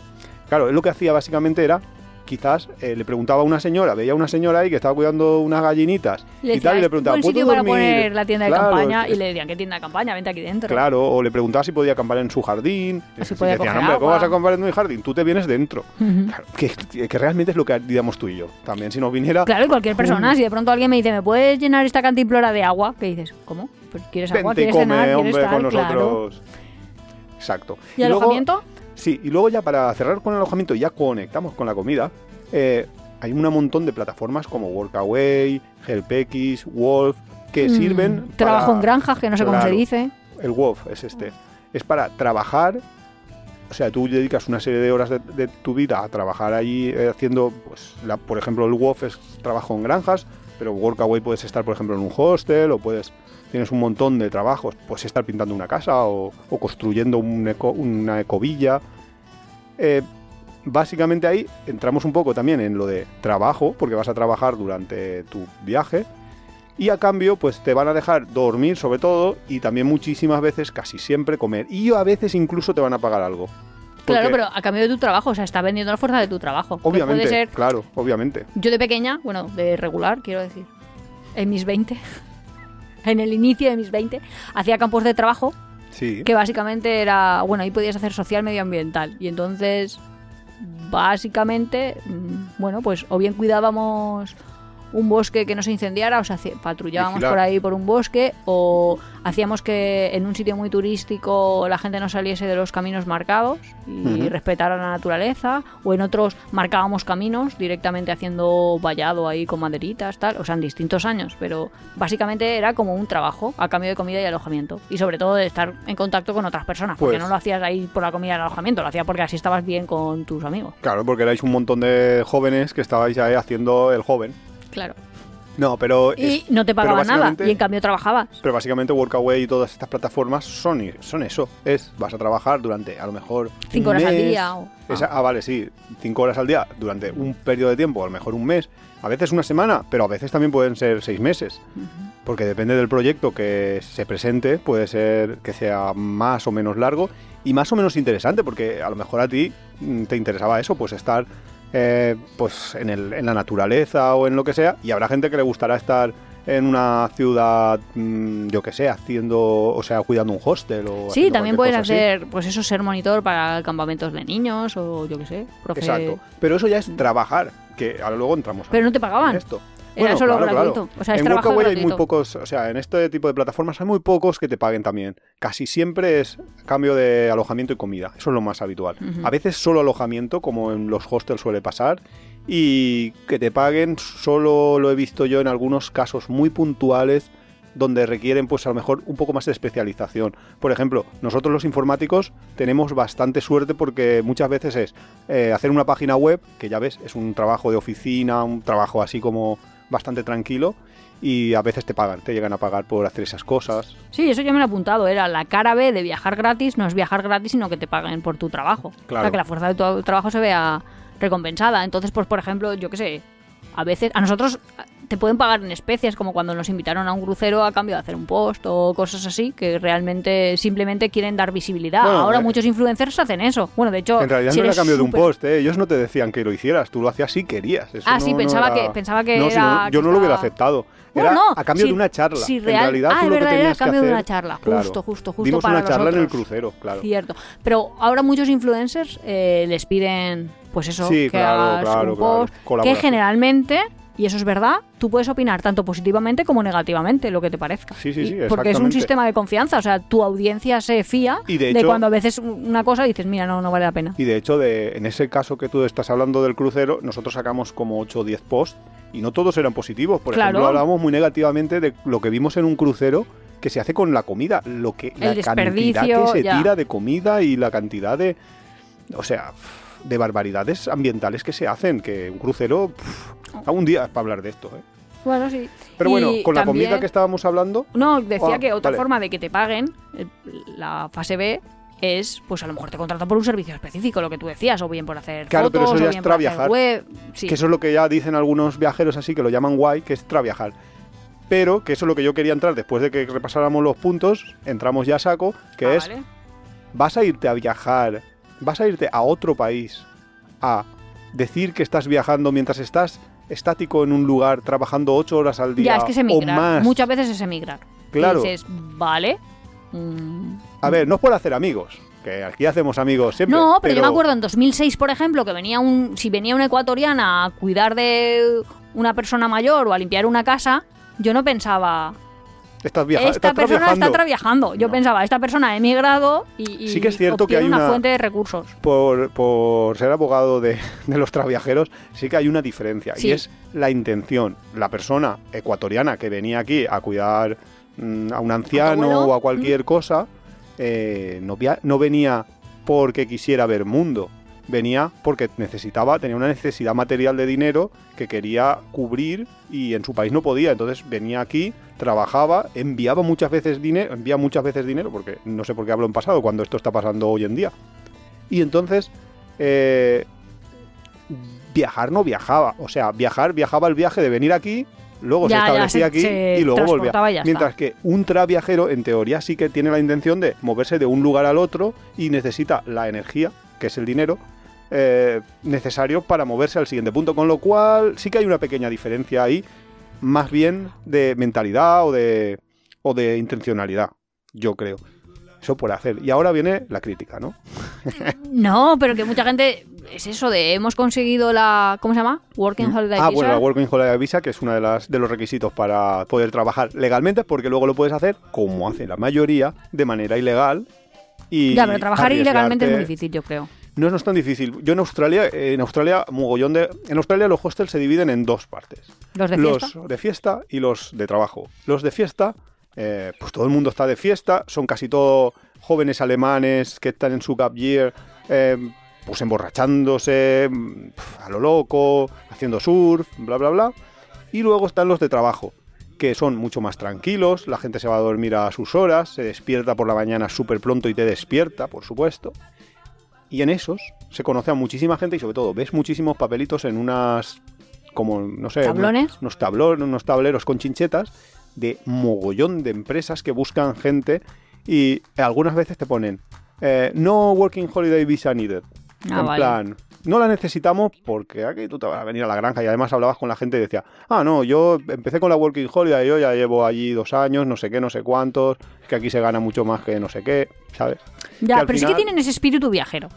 Claro, él lo que hacía básicamente era, quizás eh, le preguntaba a una señora, veía a una señora ahí que estaba cuidando unas gallinitas Le y tal, y le preguntaba, ¿puedo sitio para poner la tienda de Claro, campaña. es- Y le decían, ¿qué tienda de campaña? Vente aquí dentro. Claro, o le preguntaba si podía acampar en su jardín. Si Y podía decían, hombre, ¿cómo agua". vas a acampar en mi jardín? Tú te vienes dentro. Claro, que, que realmente es lo que haríamos tú y yo. También si nos viniera, Claro, y cualquier persona, si de pronto alguien me dice, ¿me puedes llenar esta cantimplora de agua? ¿Qué dices? ¿Cómo? Pues ¿Quieres agua? vente y ¿Quieres come, cenar? ¿Quieres hombre, tal? con Claro. nosotros. Exacto. ¿Y, luego- alojamiento? Sí, y luego ya para cerrar con el alojamiento y ya conectamos con la comida, eh, hay un montón de plataformas como Workaway, HelpX, Wolf, que Mm, sirven Trabajo para- en granjas, que no sé cómo se dice. El Wolf es este. Es para trabajar. O sea, tú dedicas una serie de horas de, de tu vida a trabajar allí eh, haciendo, pues, la- por ejemplo, el WOF es trabajo en granjas, pero Workaway puedes estar, por ejemplo, en un hostel o puedes, tienes un montón de trabajos, puedes estar pintando una casa o, o construyendo un eco- una ecovilla. Eh, básicamente ahí entramos un poco también en lo de trabajo, porque vas a trabajar durante tu viaje y a cambio pues te van a dejar dormir sobre todo y también muchísimas veces, casi siempre comer y a veces incluso te van a pagar algo. Claro, pero a cambio de tu trabajo, o sea, está vendiendo la fuerza de tu trabajo. Que Obviamente, Puede ser, claro, obviamente. yo de pequeña, bueno, de regular, quiero decir, en mis 20, en el inicio de mis 20, hacía campos de trabajo Sí. que básicamente era, bueno, ahí podías hacer social medioambiental. Y entonces, básicamente, mm, bueno, pues o bien cuidábamos un bosque que no se incendiara, o sea, patrullábamos Vigilar. por ahí por un bosque, o hacíamos que en un sitio muy turístico la gente no saliese de los caminos marcados y respetara la naturaleza, o en otros marcábamos caminos directamente haciendo vallado ahí con maderitas, tal, o sea, en distintos años, pero básicamente era como un trabajo a cambio de comida y alojamiento, y sobre todo de estar en contacto con otras personas, porque Pues- no lo hacías ahí por la comida y el alojamiento, lo hacías porque así estabas bien con tus amigos. Claro, porque erais un montón de jóvenes que estabais ahí haciendo el joven. Claro. No, pero Y es- no te pagaban nada, y en cambio trabajabas. Pero básicamente Workaway y todas estas plataformas son, son eso. Es, vas a trabajar durante a lo mejor... Cinco un horas al día o- Esa- ah, vale, sí. Cinco horas al día durante un periodo de tiempo, a lo mejor un mes. A veces una semana, pero a veces también pueden ser seis meses. Porque depende del proyecto que se presente, puede ser que sea más o menos largo y más o menos interesante, porque a lo mejor a ti mm, te interesaba eso, pues estar eh, pues en, el- en la naturaleza o en lo que sea, y habrá gente que le gustará estar en una ciudad, mm, yo que sé, haciendo, o sea, cuidando un hostel o... Sí, también así. hacer, pues eso, ser monitor para campamentos de niños o yo qué sé, profe. Exacto. Pero eso ya es trabajar, que ahora luego entramos Pero no te pagaban. en esto. Era solo gratuito. O sea, es en trabajo Workaway hay gratuito. muy pocos, o sea, en este tipo de plataformas hay muy pocos que te paguen también. Casi siempre es cambio de alojamiento y comida. Eso es lo más habitual. A veces solo alojamiento, como en los hostels suele pasar, y que te paguen solo lo he visto yo en algunos casos muy puntuales donde requieren pues a lo mejor un poco más de especialización. Por ejemplo, nosotros los informáticos tenemos bastante suerte porque muchas veces es eh, hacer una página web, que ya ves, es un trabajo de oficina, un trabajo así como bastante tranquilo, y a veces te pagan, te llegan a pagar por hacer esas cosas. Sí, eso yo me lo he apuntado. Era la cara B de viajar gratis, no es viajar gratis, sino que te paguen por tu trabajo. O Claro. sea, que la fuerza de tu trabajo se vea recompensada. Entonces, pues por ejemplo, yo qué sé, A veces, a nosotros te pueden pagar en especies, como cuando nos invitaron a un crucero a cambio de hacer un post o cosas así, que realmente simplemente quieren dar visibilidad. Bueno, Ahora eh, muchos influencers hacen eso. Bueno, de hecho, En realidad si no era cambio de un post, ¿eh? ellos no te decían que lo hicieras, tú lo hacías si querías. Eso Ah, sí, no pensaba era- que- pensaba que No, si era no, yo que no lo hubiera aceptado. Bueno, Era no, a cambio si- de una charla. si En real- realidad ah, tú que verdad, era a que cambio de una charla. Claro. Justo, justo, justo Dimos para una charla en el crucero, claro. Cierto. Pero ahora muchos influencers eh, les piden, pues eso, Sí, que claro, hagas claro, un claro. post, que Colaboración. generalmente, y eso es verdad, tú puedes opinar tanto positivamente como negativamente, lo que te parezca. Sí, sí, Y- sí, Porque es un sistema de confianza, o sea, tu audiencia se fía Y de cuando a veces una cosa dices, mira, no, no vale la pena. Y de hecho, de, en ese caso que tú estás hablando del crucero, nosotros sacamos como 8 o 10 posts y no todos eran positivos. Por Claro. ejemplo, hablábamos muy negativamente de lo que vimos en un crucero que se hace con la comida, lo que la cantidad que se ya. tira de comida y la cantidad de o sea, de barbaridades ambientales que se hacen, que un crucero pff, algún día es para hablar de esto, ¿eh? Bueno, sí. Pero Y bueno, con la también- comida que estábamos hablando, No, decía Ah, que otra vale. forma de que te paguen, eh, la fase B, es, pues a lo mejor te contratan por un servicio específico, lo que tú decías, o bien por hacer Claro, pero fotos, eso o ya bien es por web. Sí. que eso es lo que ya dicen algunos viajeros así, que lo llaman guay, que es traviajar. Pero que eso es lo que yo quería entrar después de que repasáramos los puntos, entramos ya a saco, que Ah, es, vale. vas a irte a viajar, vas a irte a otro país a decir que estás viajando mientras estás estático en un lugar trabajando ocho horas al día Ya, es que es o más. Muchas veces es emigrar. Y Claro. dices, vale. mm, A ver, no es por hacer amigos, que aquí hacemos amigos siempre. No, pero, yo me acuerdo en 2006, por ejemplo, que venía un, si venía una ecuatoriana a cuidar de una persona mayor o a limpiar una casa, yo no pensaba, Estás viaja- esta persona está traviajando. Yo No. pensaba, esta persona ha emigrado y, y Sí que es cierto que hay una, una- fuente de recursos. por, por ser abogado de, de los traviajeros, sí que hay una diferencia. Sí. Y es la intención. La persona ecuatoriana que venía aquí a cuidar mm, a un anciano o a cualquier cosa, eh, no, no venía porque quisiera ver mundo. Venía porque necesitaba, tenía una necesidad material de dinero que quería cubrir y en su país no podía. Entonces venía aquí, trabajaba, enviaba muchas veces dinero, envía muchas veces dinero, porque no sé por qué hablo en pasado cuando esto está pasando hoy en día. Y entonces, eh, viajar no viajaba. O sea, viajar, viajaba el viaje de venir aquí, luego Ya, se ya, establecía se- aquí se y luego volvía. Mientras que un traviajero, en teoría, sí que tiene la intención de moverse de un lugar al otro y necesita la energía, que es el dinero, eh, necesario para moverse al siguiente punto. Con lo cual, sí que hay una pequeña diferencia ahí, más bien de mentalidad o de, o de intencionalidad, yo creo. Eso por hacer. Y ahora viene la crítica, ¿no? No, pero que mucha gente es eso de hemos conseguido la ¿cómo se llama? Working Holiday Ah, Visa. bueno, la Working Holiday Visa, que es uno de, las, de los requisitos para poder trabajar legalmente, porque luego lo puedes hacer, como hace la mayoría, de manera ilegal. Y ya, pero trabajar ilegalmente es muy difícil, yo creo. No, no es tan difícil. Yo en Australia, en Australia, mogollón de. En Australia los hostels se dividen en dos partes. Los de fiesta. Los de fiesta y los de trabajo. Los de fiesta, eh, pues todo el mundo está de fiesta, son casi todos jóvenes alemanes que están en su gap year, eh, pues emborrachándose, a lo loco, haciendo surf, bla, bla, bla. Y luego están los de trabajo, que son mucho más tranquilos, la gente se va a dormir a sus horas, se despierta por la mañana súper pronto y te despierta, por supuesto. Y en esos se conoce a muchísima gente y sobre todo ves muchísimos papelitos en unas, como, no sé, ¿Tablones? unos tablones, unos tableros con chinchetas de mogollón de empresas que buscan gente y algunas veces te ponen eh, no working holiday visa needed. Ah, en vale. plan, no la necesitamos porque aquí tú te vas a venir a la granja y además hablabas con la gente y decía, ah, no, yo empecé con la working holiday, yo ya llevo allí dos años, no sé qué, no sé cuántos, que aquí se gana mucho más que no sé qué, ¿sabes? Ya, que pero sí que final- tienen ese espíritu viajero,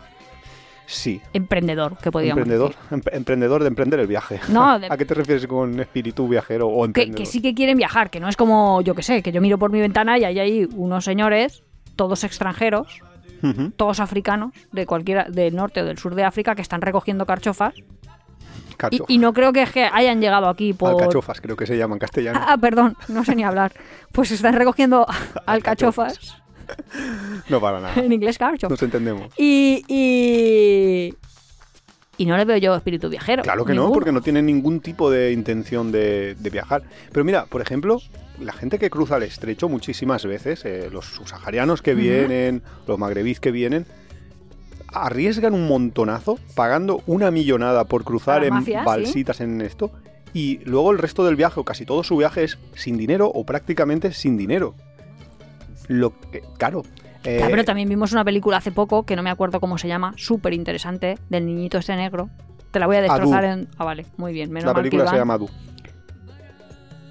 Sí, emprendedor, que podríamos emprendedor, decir. em- emprendedor de emprender el viaje. No, de- ¿A qué te refieres con espíritu viajero o Que, emprendedor? que sí que quieren viajar, que no es como, yo que sé, que yo miro por mi ventana y hay ahí unos señores, todos extranjeros, Todos africanos, de cualquiera, del norte o del sur de África, que están recogiendo carchofas. Y, y no creo que, hayan llegado aquí por... Alcachofas, creo que se llama en castellano. Ah, perdón, no sé ni hablar. Pues están recogiendo alcachofas, No para nada. en inglés carchof. Nos entendemos. Y, y, y no le veo yo espíritu viajero. Claro que no, porque no tienen ningún tipo de intención de, de viajar. Pero mira, por ejemplo, la gente que cruza el estrecho muchísimas veces, eh, los subsaharianos que vienen, los magrebíes que vienen, arriesgan un montonazo pagando una millonada por cruzar en balsitas en esto Y luego el resto del viaje, o casi todo su viaje, es sin dinero o prácticamente sin dinero. Lo que, claro. Eh, pero también vimos una película hace poco, que no me acuerdo cómo se llama, súper interesante, del niñito este negro. Te la voy a destrozar Adu. en... Ah, vale, muy bien. Menos la mal que película se Iván- llama Du.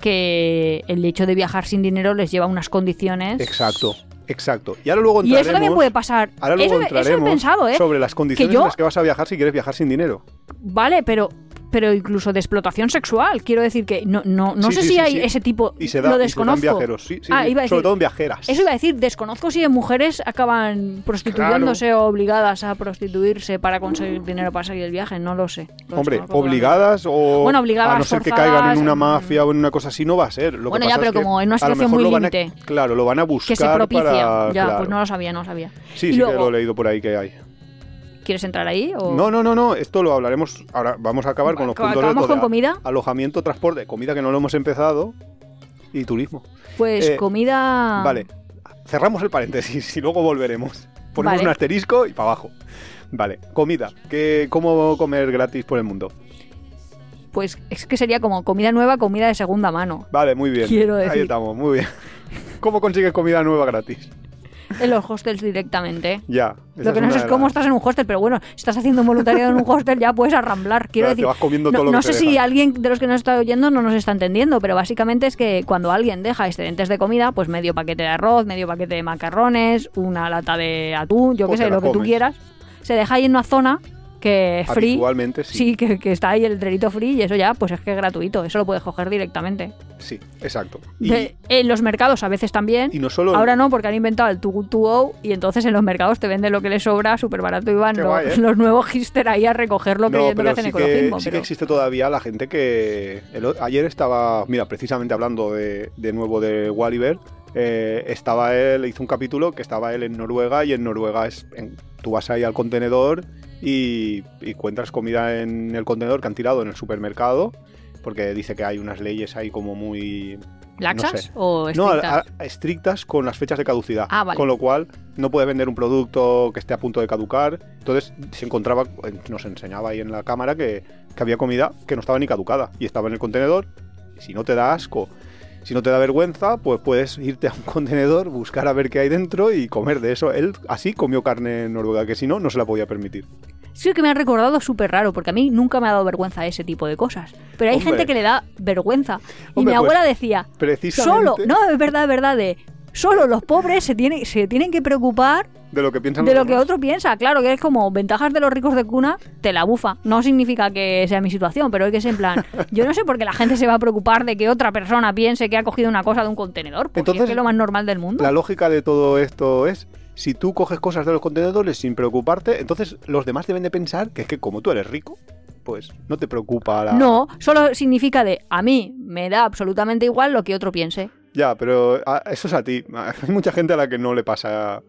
que el hecho de viajar sin dinero les lleva a unas condiciones... Exacto, exacto. Y ahora luego Y eso también puede pasar. ahora luego eso, eso he pensado, ¿eh? sobre las condiciones yo- en las que vas a viajar si quieres viajar sin dinero. Vale, pero pero incluso de explotación sexual. Quiero decir que no, no, no Sí, sé sí, si sí, hay ese tipo. Y se, da, lo y se dan desconozco. viajeros, sí, Ah, iba a sobre decir- todo en viajeras. Eso iba a decir, desconozco si mujeres acaban prostituyéndose o obligadas a prostituirse para conseguir dinero para seguir el viaje, no lo sé. Lo Hombre, obligadas o Bueno, obligadas, a no ser que caigan en una mm. mafia o en una cosa así no va a ser. Lo que Bueno, ya, pasa pero es que como en una situación muy límite. Claro, lo van a buscar Que se propicia. para... ya, claro. pues no lo sabía, no lo sabía. Sí, Y sí que luego- lo he leído por ahí que hay. ¿Quieres entrar ahí? O... No, no, no, no, esto lo hablaremos. Ahora vamos a acabar con los puntos ¿acabamos de con comida? Alojamiento, transporte, comida que no lo hemos empezado y turismo. Pues Eh, comida. Vale, cerramos el paréntesis y luego volveremos. Ponemos Vale. un asterisco y para abajo. Vale, comida. ¿Qué, ¿Cómo comer gratis por el mundo? Pues es que sería como comida nueva, comida de segunda mano. Vale, muy bien. Quiero Ahí decir- estamos, muy bien. ¿Cómo consigues comida nueva gratis? En los hostels directamente. Ya. Lo que no sé es cómo las- estás en un hostel, pero bueno, si estás haciendo un voluntariado en un hostel ya puedes arramblar. Quiero Claro, te decir, vas comiendo no, todo lo no que sé te si alguien de los que nos está oyendo no nos está entendiendo, pero básicamente es que cuando alguien deja excedentes de comida, pues medio paquete de arroz, medio paquete de macarrones, una lata de atún, yo qué sé, lo que tú quieras, se deja ahí en una zona que free. Habitualmente sí. Sí, que, que está ahí el letrerito free y eso ya, pues es que es gratuito, eso lo puedes coger directamente. Sí, exacto. Y, De- en los mercados a veces también. y no solo... Ahora no, porque han inventado el Too Good To Go y entonces en los mercados te venden lo que les sobra súper barato y van los, guay, ¿eh? los nuevos hipster ahí a No, creyendo que pero hacen sí que, ecologismo. sí que existe todavía la gente que... el ayer estaba, mira, precisamente hablando de, de nuevo de Walliver, eh, estaba él, hizo un capítulo que estaba él en Noruega y en Noruega es, en- tú vas ahí al contenedor y, y encuentras comida en el contenedor que han tirado en el supermercado, porque dice que hay unas leyes ahí como muy... ¿Laxas no sé. o No, a- estrictas? a- estrictas con las fechas de caducidad. Ah, vale. Con lo cual no puede vender un producto que esté a punto de caducar. Entonces se encontraba, nos enseñaba ahí en la cámara que, que había comida que no estaba ni caducada y estaba en el contenedor. Si no te da asco, si no te da vergüenza, pues puedes irte a un contenedor, buscar a ver qué hay dentro y comer de eso. Él así comió carne en noruega, que si no, no se la podía permitir. Sí que me ha recordado súper raro, porque a mí nunca me ha dado vergüenza ese tipo de cosas. Pero hay Hombre. gente que le da vergüenza. Y Hombre, mi pues, abuela decía, Precisamente solo, no, es verdad, es verdad, de solo los pobres se tienen, se tienen que preocupar de lo que piensan de lo que otro piensa. Claro, que es como ventajas de los ricos de cuna, te la bufa. No significa que sea mi situación, pero es que es en plan, yo no sé por qué la gente se va a preocupar de que otra persona piense que ha cogido una cosa de un contenedor, porque Entonces, es que es lo más normal del mundo. La lógica de todo esto es, si tú coges cosas de los contenedores sin preocuparte, entonces los demás deben de pensar que es que como tú eres rico, pues no te preocupa la... No, solo significa de a mí me da absolutamente igual lo que otro piense. Ya, pero ah, eso es a ti. Hay mucha gente a la que no le pasa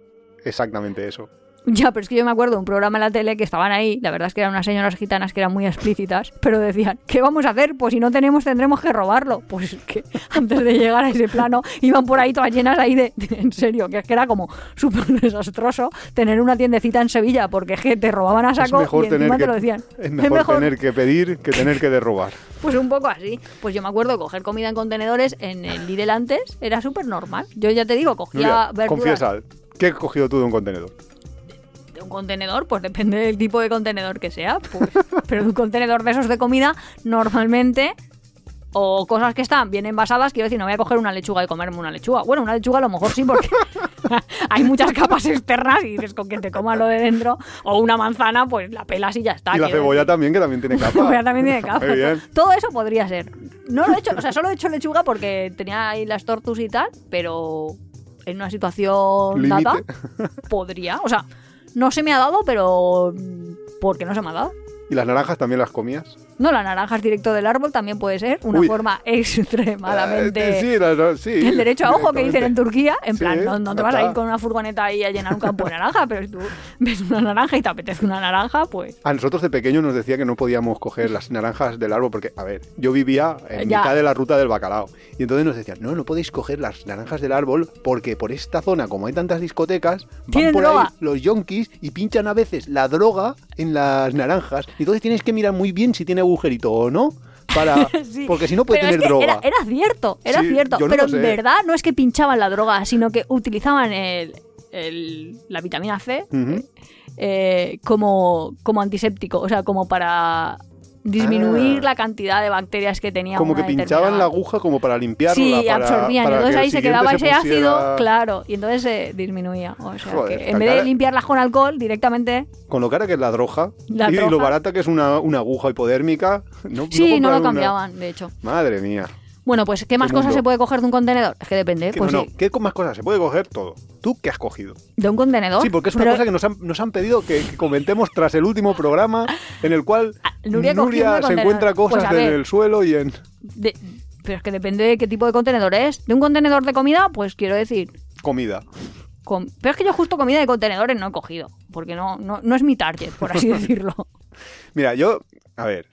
exactamente eso. Ya, pero es que yo me acuerdo de un programa en la tele que estaban ahí, la verdad es que eran unas señoras gitanas que eran muy explícitas, pero decían, ¿qué vamos a hacer? Pues si no tenemos, tendremos que robarlo. Pues es que antes de llegar a ese plano iban por ahí todas llenas ahí de, de- en serio, que es que era como súper desastroso tener una tiendecita en Sevilla, porque que te robaban a saco es mejor, y encima tener te que, lo decían. es mejor tener que pedir que tener que derrobar. Pues un poco así. Pues yo me acuerdo coger comida en contenedores en el Lidl antes, era súper normal. Yo ya te digo, cogía Nuria, verduras confiesa, ¿qué has cogido tú de un contenedor? De un contenedor, pues depende del tipo de contenedor que sea. Pues, pero de un contenedor de esos de comida, normalmente, o cosas que están bien envasadas, quiero decir, no voy a coger una lechuga y comerme una lechuga. Bueno, una lechuga a lo mejor sí, porque hay muchas capas externas y dices con que te comas lo de dentro. O una manzana, pues la pelas y ya está. y la cebolla también, que también tiene La capa. cebolla también tiene capa. Todo eso podría ser. No lo he hecho, o sea, solo he hecho lechuga porque tenía ahí las tortus y tal, pero en una situación Límite. dada podría. O sea, no se me ha dado, pero mm, porque no se me ha dado. ¿Y las naranjas también las comías? No, la naranja es directo del árbol también puede ser una Uy. forma extremadamente... Eh, sí, las- sí, el derecho a ojo que dicen en. Turquía, en Sí, plan, no, no te vas a ir con una furgoneta ahí a llenar un campo de naranja, pero si tú ves una naranja y te apetece una naranja, pues A nosotros de pequeño nos decía que no podíamos coger las naranjas del árbol porque, a ver, yo vivía en Ya. mitad de la ruta del bacalao. Y entonces nos decían, no, no podéis coger las naranjas del árbol porque por esta zona, como hay tantas discotecas, van por droga. ahí los yonkis y pinchan a veces la droga en las naranjas. Y entonces tienes que mirar muy bien si tiene agujerito o no para Sí, porque si no puede es tener que droga. Era, era cierto, era Sí, cierto. no pero sé. en verdad no es que pinchaban la droga, sino que utilizaban el, el- la vitamina C eh, como, como antiséptico, o sea, como para disminuir Ah. la cantidad de bacterias que tenía. Como que pinchaban la aguja como para limpiarla. Sí, para, absorbían. para entonces ahí se quedaba ese pusiera- ácido, claro, y entonces se disminuía. O sea, Joder, que en vez de limpiarlas con alcohol directamente. Con lo cara que es la droga La y lo barata que es una, una aguja hipodérmica. No, Sí, no, lo una- cambiaban, de hecho. Madre mía. Bueno, pues ¿qué más cosas mundo. se puede coger de un contenedor? Es que depende, Que pues no, no, sí, ¿Qué más cosas? Se puede coger todo. ¿Tú qué has cogido? de un contenedor. Sí, porque es una Pero- cosa que nos han, nos han pedido que, que comentemos tras el último programa en el cual Ah, Nuria se encuentra Pues cosas en el suelo y en de- pero es que depende de qué tipo de contenedor es. De un contenedor de comida, pues quiero decir. comida. com- pero es que yo justo comida de contenedores no he cogido. Porque no, no, no es mi target, por así decirlo. Mira, yo, a ver,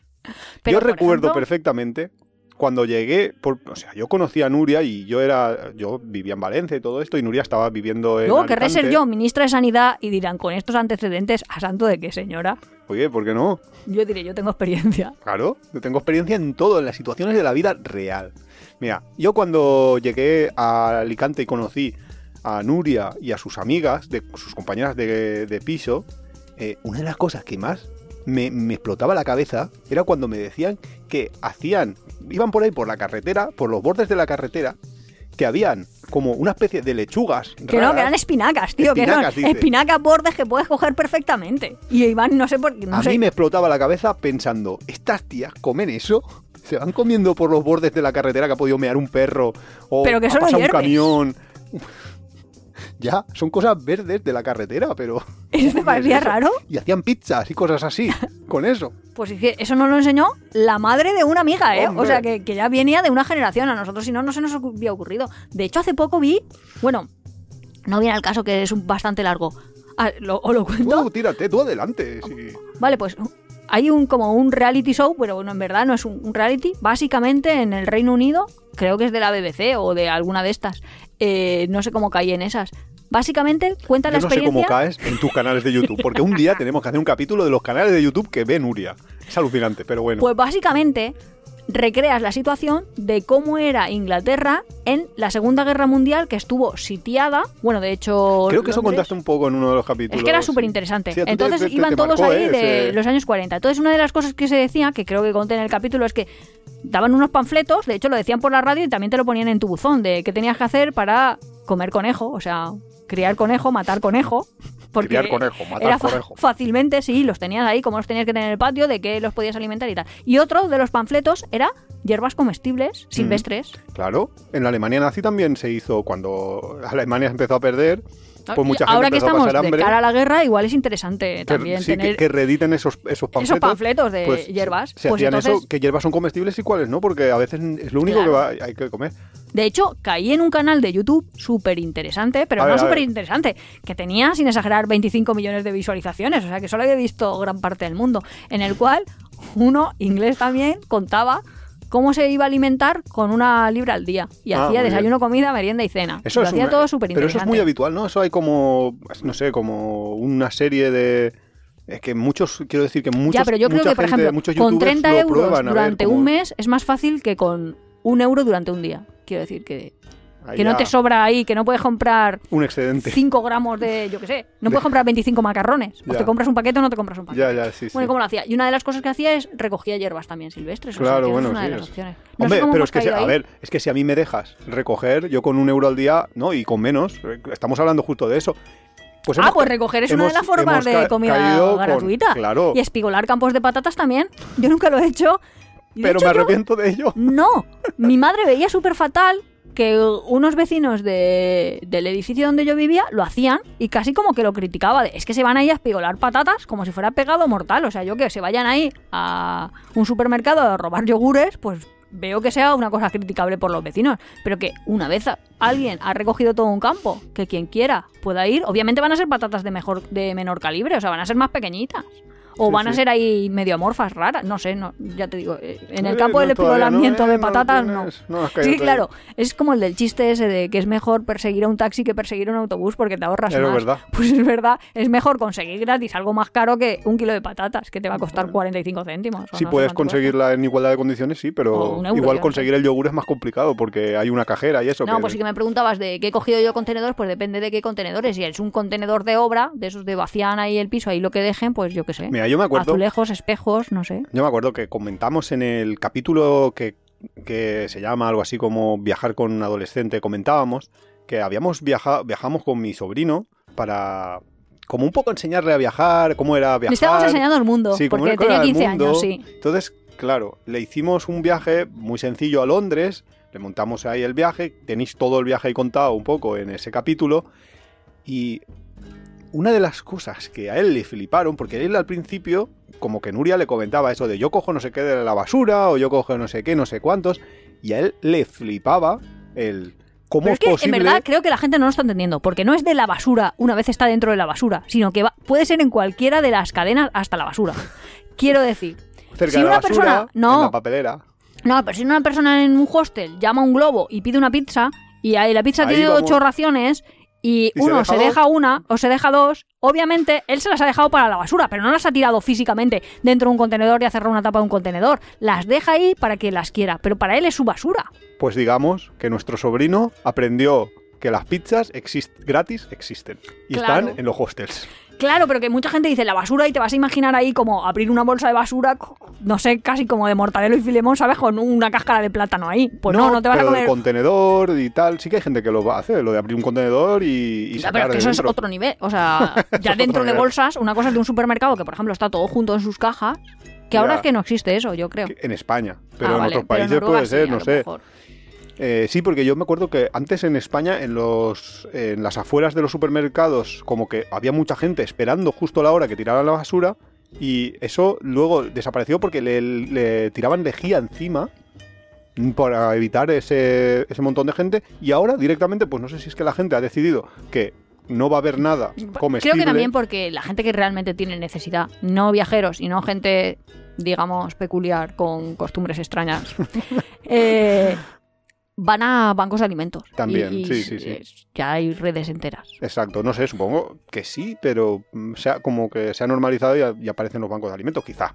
Pero, yo recuerdo ejemplo, perfectamente cuando llegué, por, o sea, yo conocí a Nuria y yo era, yo vivía en Valencia y todo esto y Nuria estaba viviendo en Luego querré ser yo ministra de Sanidad y dirán, con estos antecedentes, ¿a santo de qué, señora? Oye, ¿por qué no? Yo diré, yo tengo experiencia. Claro, yo tengo experiencia en todo, en las situaciones de la vida real. Mira, yo cuando llegué a Alicante y conocí a Nuria y a sus amigas, de sus compañeras de, de piso, eh, una de las cosas que más me, me explotaba la cabeza era cuando me decían que hacían, iban por ahí por la carretera, por los bordes de la carretera, que habían como una especie de lechugas. Que no, que eran espinacas, tío. Espinacas, que son espinacas bordes que puedes coger perfectamente. Y Iván, no sé por qué. No a sé. mí me explotaba la cabeza pensando, ¿estas tías comen eso? ¿Se van comiendo por los bordes de la carretera que ha podido mear un perro? O Pero que ha pasado un camión. Ya, son cosas verdes de la carretera, pero... ¿Eso te parecía raro? Y hacían pizzas y cosas así, con eso. Pues es que eso nos lo enseñó la madre de una amiga, ¿eh? Hombre. O sea, que, que ya venía de una generación. A nosotros, si no, no se nos había ocurrido. De hecho, hace poco vi. Bueno, no viene al caso que es un bastante largo. Ah, lo, ¿O lo cuento? Tú, tírate, tú adelante. sí. Vale, pues hay un como un reality show, pero bueno, en verdad no es un, un reality. Básicamente en el Reino Unido, creo que es de la BBC o de alguna de estas. eh, no sé cómo caí en esas. Básicamente cuenta la Yo no sé experiencia. cómo caes en tus canales de YouTube, porque un día tenemos que hacer un capítulo de los canales de YouTube que ve Nuria. Es alucinante, pero bueno. Pues básicamente recreas la situación de cómo era Inglaterra en la Segunda Guerra Mundial que estuvo sitiada. Bueno, de hecho... Creo que eso contaste un poco en uno de los capítulos. Es que era súper interesante. Sí, Entonces te- te- iban te todos marcó, ahí ¿eh? de Ese- los años 40. Entonces una de las cosas que se decía, que creo que conté en el capítulo, es que daban unos panfletos, de hecho lo decían por la radio y también te lo ponían en tu buzón, de qué tenías que hacer para comer conejo, o sea, criar conejo, matar conejo. Porque Criar conejo, matar era conejo. Fácilmente, sí, los tenías ahí, como los tenías que tener en el patio, de qué los podías alimentar y tal. Y otro de los panfletos era hierbas comestibles, silvestres. Claro, en la Alemania nazi también se hizo cuando Alemania empezó a perder, pues mucha gente Ahora que estamos de cara a la guerra, igual es interesante que, también sí, que, tener que reediten esos, esos panfletos. esos panfletos de pues, hierbas. Se Pues hacían entonces, eso, que hierbas son comestibles y cuáles no, porque a veces es lo único Claro. que va- hay que comer. de hecho, caí en un canal de YouTube súper interesante, pero A no súper interesante, que tenía, sin exagerar, 25 millones de visualizaciones, o sea que solo había visto gran parte del mundo, en el cual uno, inglés también, contaba cómo se iba a alimentar con una libra al día. Y Ah, hacía desayuno, comida, merienda y cena. Eso Lo es hacía una- todo súper Pero eso es muy habitual, ¿no? Eso hay como, no sé, como una serie de... Es que muchos, quiero decir que muchos ya, pero yo creo que, por gente, ejemplo, con youtubers 30 lo euros ver durante un mes es más fácil que con un euro durante un día. Quiero decir que, Ahí que no te sobra ahí, que no puedes comprar Un excedente. 5 gramos de, yo qué sé, no puedes comprar 25 macarrones. O Ya. te compras un paquete o no te compras un paquete. Ya, ya, sí, sí. Bueno, ¿y ¿cómo lo hacía? Y una de las cosas que hacía es recogía hierbas también silvestres. o sea, Claro, bueno, es una sí, de las es- opciones. No Hombre, pero es que, si, a ver, es que si a mí me dejas recoger, yo con un euro al día, no, y con menos, eh, estamos hablando justo de eso. Pues Ah, pues recoger es una de las formas de comida caído con- gratuita. claro, Y espigolar campos de patatas también. Yo nunca lo he hecho. Pero hecho me yo- arrepiento de ello. No, mi madre veía súper fatal que unos vecinos de- del edificio donde yo vivía lo hacían y casi como que lo criticaba. Es que se van ahí a espigolar patatas como si fuera pegado mortal. O sea, yo que se vayan ahí a un supermercado a robar yogures, pues veo que sea una cosa criticable por los vecinos. Pero que una vez alguien ha recogido todo un campo, que quien quiera pueda ir, obviamente van a ser patatas de, mejor, de menor calibre, o sea, van a ser más pequeñitas. O Sí, van a sí. ser ahí medio amorfas raras, no sé, no, ya te digo, eh, en el Eh, campo del exploramiento no, eh, de patatas no. tienes- no has Sí, claro, es como el del chiste ese de que es mejor perseguir a un taxi que perseguir a un autobús porque te ahorras Pero es más. verdad. Pues es verdad, es mejor conseguir gratis algo más caro que un kilo de patatas, que te va a costar 45 céntimos. Si puedes cuesta. conseguirla en igualdad de condiciones, sí, pero euro, igual conseguir el yogur es más complicado porque hay una cajera y eso. No, que- pues sí que me preguntabas de qué he cogido yo contenedores, pues depende de qué contenedores. Si es un contenedor de obra, de esos de vacían ahí el piso, ahí lo que dejen, pues yo qué sé. Mira, yo me acuerdo, Azulejos, espejos, no sé. yo me acuerdo que comentamos en el capítulo que, que se llama algo así como viajar con un adolescente, comentábamos que habíamos viajado, viajamos con mi sobrino para como un poco enseñarle a viajar, cómo era viajar. Le estábamos enseñando el mundo, Sí, porque tenía era el 15 mundo. años, sí. Entonces, claro, le hicimos un viaje muy sencillo a Londres, le montamos ahí el viaje, tenéis todo el viaje ahí contado un poco en ese capítulo, y una de las cosas que a él le fliparon, porque él al principio, como que Nuria le comentaba eso de yo cojo no sé qué de la basura, o yo cojo no sé qué, no sé cuántos, y a él le flipaba el cómo Pero es es que posible... en verdad creo que la gente no lo está entendiendo, porque no es de la basura una vez está dentro de la basura, sino que va- puede ser en cualquiera de las cadenas hasta la basura. Quiero decir, cerca si de la una basura, persona- no. en la papelera. no, pero si una persona en un hostel llama a un globo y pide una pizza, y ahí la pizza Ahí tiene vamos. ocho raciones, y, ¿Y se uno deja se deja una o se deja dos, obviamente él se las ha dejado para la basura, pero no las ha tirado físicamente dentro de un contenedor y ha cerrado una tapa de un contenedor. Las deja ahí para que las quiera, pero para él es su basura. Pues digamos que nuestro sobrino aprendió que las pizzas exist gratis existen y Claro. están en los hostels. Claro, pero que mucha gente dice la basura y te vas a imaginar ahí como abrir una bolsa de basura, no sé, casi como de mortadelo y filemón, ¿sabes? Con una cáscara de plátano ahí. Pues no, no, te vas a pero comer. del contenedor y tal, sí que hay gente que lo va a hacer, lo de abrir un contenedor y, y Ya, sacar pero que de eso es otro nivel. O sea, ya dentro de bolsas, una cosa es de un supermercado que, por ejemplo, está todo junto en sus cajas, que ahora es que no existe eso, yo creo. Que- En España, pero Ah, en vale, otros pero en países puede sí, ser, a no sé. mejor. Eh, sí, porque yo me acuerdo que antes en España, en los en las afueras de los supermercados, como que había mucha gente esperando justo a la hora que tiraran la basura y eso luego desapareció porque le, le tiraban lejía encima para evitar ese, ese montón de gente y ahora directamente, pues no sé si es que la gente ha decidido que no va a haber nada comestible. Creo que también porque la gente que realmente tiene necesidad, no viajeros y no gente, digamos, peculiar con costumbres extrañas, eh, van a bancos de alimentos. También, Y- sí, sí, sí. Ya hay redes enteras. Exacto, no sé, supongo que sí, pero mm, sea, como que se ha normalizado y, aparecen los bancos de alimentos, quizá.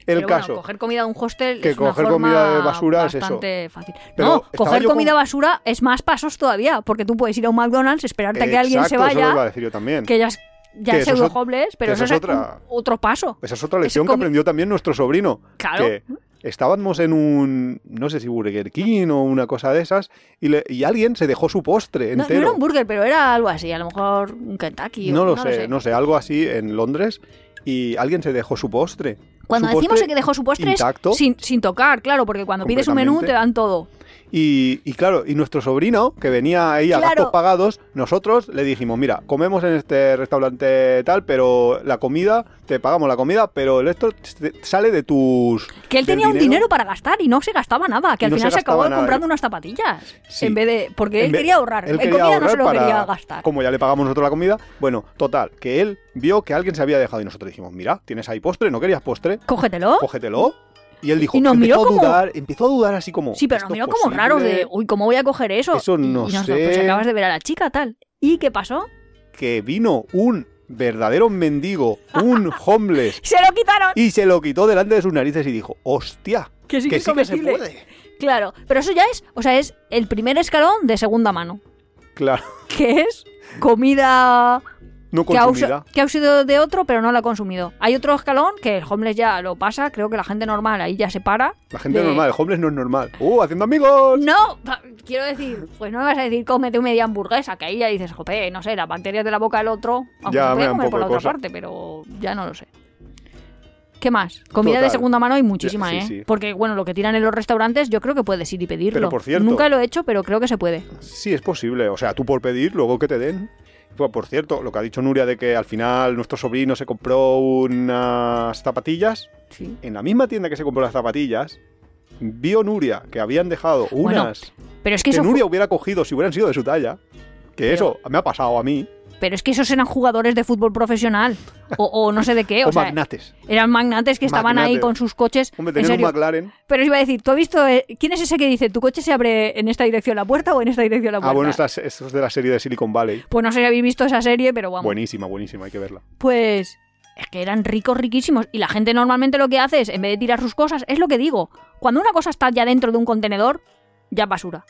El Pero bueno, caso, coger comida de un hostel que es una coger forma comida de basura es eso. bastante fácil. Pero no, coger comida con- basura es más pasos todavía, porque tú puedes ir a un McDonald's, esperarte a que alguien se Exacto, eso lo iba a vaya, decir yo también. que ya es, ya Que es ot- pseudo-homeless, pero eso, es otra- un- otro paso. Esa es otra lección que aprendió también nuestro sobrino. Claro. Que estábamos en un, no sé si Burger King o una cosa de esas, y, le- y alguien se dejó su postre No, no entero. era un burger, pero era algo así, a lo mejor un Kentucky. o- No lo sé, no sé, algo así en Londres, y alguien se dejó su postre. Cuando Su decimos postre que dejó su postre es intacto. sin, sin tocar, claro, porque cuando pides un menú te dan todo. Y, y claro, y nuestro sobrino, que venía ahí a Claro. gastos pagados, nosotros le dijimos, mira, comemos en este restaurante tal, pero la comida, te pagamos la comida, pero el esto te- sale de tus... Que él del tenía un dinero para gastar y no se gastaba nada, que al no final se acabó nada. comprando unas zapatillas. Sí. En vez de. Porque él En vez- quería ahorrar. Él en quería comida no ahorrar se lo para- quería gastar. Como ya le pagamos nosotros la comida, bueno, total, que él vio que alguien se había dejado y nosotros dijimos, mira, tienes ahí postre, ¿no querías postre? Cógetelo. Cógetelo. Y él dijo, Y nos empezó miró a como- dudar, empezó a dudar así como... Sí, pero ¿esto nos miró como raros de. Uy, ¿cómo voy a coger eso? Eso no y nosotros, Pues sé. acabas de ver a la chica, tal. ¿Y qué pasó? Que vino un verdadero mendigo, un homeless, ¡Se lo quitaron! y se lo quitó delante de sus narices y dijo, hostia, Que sí que, que es sí que se puede. Claro, pero eso ya es. O sea, es el primer escalón de segunda mano. Claro, Que es comida no que ha, usa- consumida. que ha sido de otro, pero no la ha consumido. Hay otro escalón que el homeless ya lo pasa, creo que la gente normal ahí ya se para. La gente de- normal, el homeless no es normal. ¡Uh, haciendo amigos! No, quiero decir, pues no me vas a decir cómete media hamburguesa, que ahí ya dices, jope, no sé, las bacterias de la boca del otro, aunque Ya, se me un poco por la otra cosa. parte, pero ya no lo sé. ¿Qué más? Comida de segunda mano hay muchísima, Sí, ¿eh? sí. Porque, bueno, lo que tiran en los restaurantes, yo creo que puedes ir y pedirlo. Pero, por cierto- Nunca lo he hecho, pero creo que se puede. Sí, es posible. O sea, tú por pedir, luego que te den. Por cierto, lo que ha dicho Nuria de que al final nuestro sobrino se compró unas zapatillas. Sí. En la misma tienda que se compró las zapatillas, vio Nuria que habían dejado Bueno, unas Pero es que que eso fue- Nuria hubiera cogido si hubieran sido de su talla. Que Pero- eso me ha pasado a mí. Pero es que esos eran jugadores de fútbol profesional. O, o no sé de qué. O, O sea, magnates. eran magnates que estaban ahí con sus coches. Hombre, en tener un. McLaren. Pero os iba a decir, ¿tú has visto eh, quién es ese que dice tu coche se abre en esta dirección la puerta o en esta dirección la puerta? Ah, bueno, esto es de la serie de Silicon Valley. Pues no sé si habéis visto esa serie, pero vamos. Buenísima, buenísima, hay que verla. Pues es que eran ricos, riquísimos. Y la gente normalmente lo que hace es, en vez de tirar sus cosas, es lo que digo. Cuando una cosa está ya dentro de un contenedor, ya es basura.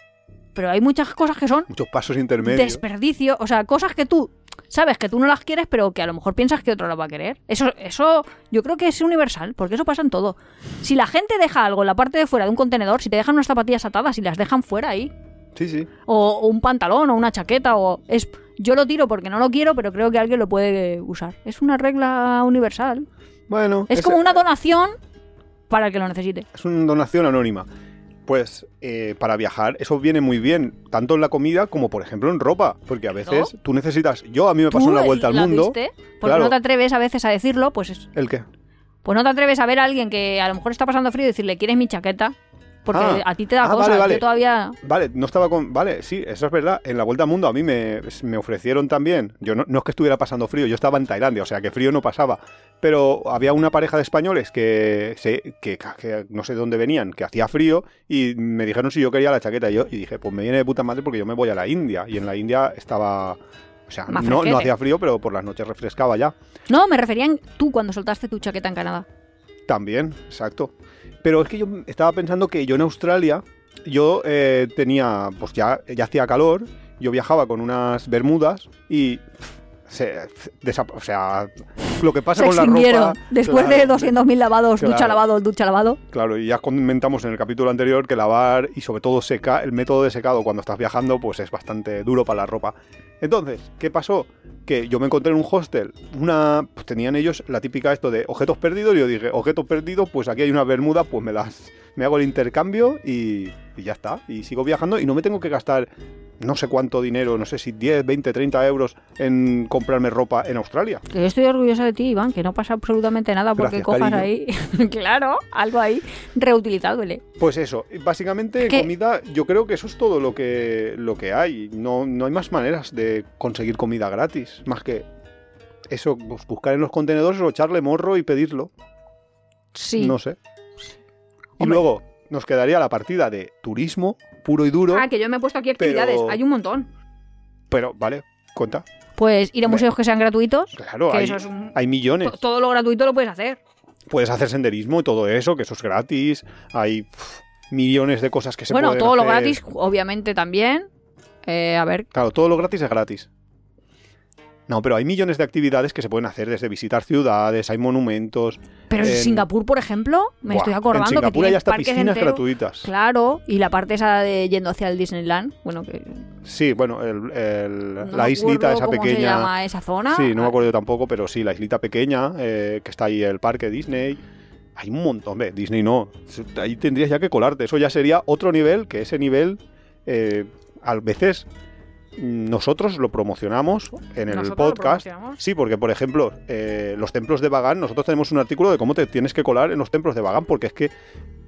Pero hay muchas cosas que son Muchos pasos intermedios. desperdicio. O sea, cosas que tú sabes que tú no las quieres, pero que a lo mejor piensas que otro las va a querer. Eso, eso yo creo que es universal, porque eso pasa en todo. Si la gente deja algo en la parte de fuera de un contenedor, si te dejan unas zapatillas atadas y las dejan fuera ahí, Sí, sí. o, o un pantalón o una chaqueta o es yo lo tiro porque no lo quiero pero creo que alguien lo puede usar es una regla universal Bueno. es como una donación para el que lo necesite Es una donación anónima. Pues eh, para viajar eso viene muy bien, tanto en la comida como por ejemplo en ropa, porque a veces tú necesitas, yo a mí me pasó ¿Tú en la vuelta al la mundo, viste? porque Claro. no te atreves a veces a decirlo pues es- ¿el qué? pues no te atreves a ver a alguien que a lo mejor está pasando frío y decirle quieres mi chaqueta porque Ah. a ti te da Ah, cosa vale, vale. yo todavía Vale, no estaba con. Vale, sí, eso es verdad. En la vuelta al mundo a mí me, me ofrecieron también. Yo no, no es que estuviera pasando frío, yo estaba en Tailandia, o sea que frío no pasaba. Pero había una pareja de españoles que, se, que, que no sé de dónde venían, que hacía frío y me dijeron si yo quería la chaqueta. Y yo y dije, pues me viene de puta madre porque yo me voy a la India. Y en la India estaba. O sea, Más no, no hacía frío, pero por las noches refrescaba ya. no me refería en tú cuando soltaste tu chaqueta en Canadá También, exacto. Pero es que yo estaba pensando que yo en Australia, yo eh, tenía, pues ya, ya hacía calor, yo viajaba con unas bermudas y se, o sea, lo que pasa se con la ropa... después claro, de 200.000 lavados ducha lavado ducha lavado Claro, y ya comentamos en el capítulo anterior que lavar y sobre todo seca, el método de secado cuando estás viajando pues es bastante duro para la ropa. Entonces, ¿qué pasó? Que yo me encontré en un hostel, una pues tenían ellos la típica esto de objetos perdidos y yo dije, objetos perdidos, pues aquí hay una bermuda, pues me las me hago el intercambio y, y ya está, y sigo viajando y no me tengo que gastar no sé cuánto dinero, no sé si 10, 20, 30 euros en comprarme ropa en Australia. Yo estoy orgullosa de ti, Iván, que no pasa absolutamente nada porque Gracias, cojas cariño. ahí, claro, algo ahí reutilizable. Pues eso, básicamente comida, yo creo que eso es todo lo que, lo que hay. No, no hay más maneras de conseguir comida gratis, más que eso, pues, buscar en los contenedores o echarle morro y pedirlo. Sí. No sé. Y Hombre. luego nos quedaría la partida de turismo puro y duro, Ah, que yo me he puesto aquí actividades, pero- hay un montón. pero vale, cuenta. Pues ir a museos que sean gratuitos, Claro, que hay, eso es un... hay millones. to- Todo lo gratuito lo puedes hacer. Puedes hacer senderismo y todo eso, que eso es gratis. Hay millones de cosas que se bueno, pueden todo lo gratis, obviamente también. Eh, a ver, Claro, todo lo gratis es gratis. No, pero hay millones de actividades que se pueden hacer, desde visitar ciudades, hay monumentos. pero en En- Singapur, por ejemplo, me Buah, estoy acordando En Singapur que hay hasta parques piscinas enteros. gratuitas. Claro, y la parte esa de yendo hacia el Disneyland, bueno, que Sí, bueno, el- el- no la islita esa cómo se pequeña. llama esa zona. Sí, no me acuerdo tampoco, pero sí, la islita pequeña, eh, que está ahí el parque Disney. Hay un montón, hombre, Disney no. Ahí tendrías ya que colarte. Eso ya sería otro nivel, que ese nivel, eh, a veces nosotros lo promocionamos en el podcast. Sí, porque por ejemplo, eh, los templos de Bagán, nosotros tenemos un artículo de cómo te tienes que colar en los templos de Bagán, porque es que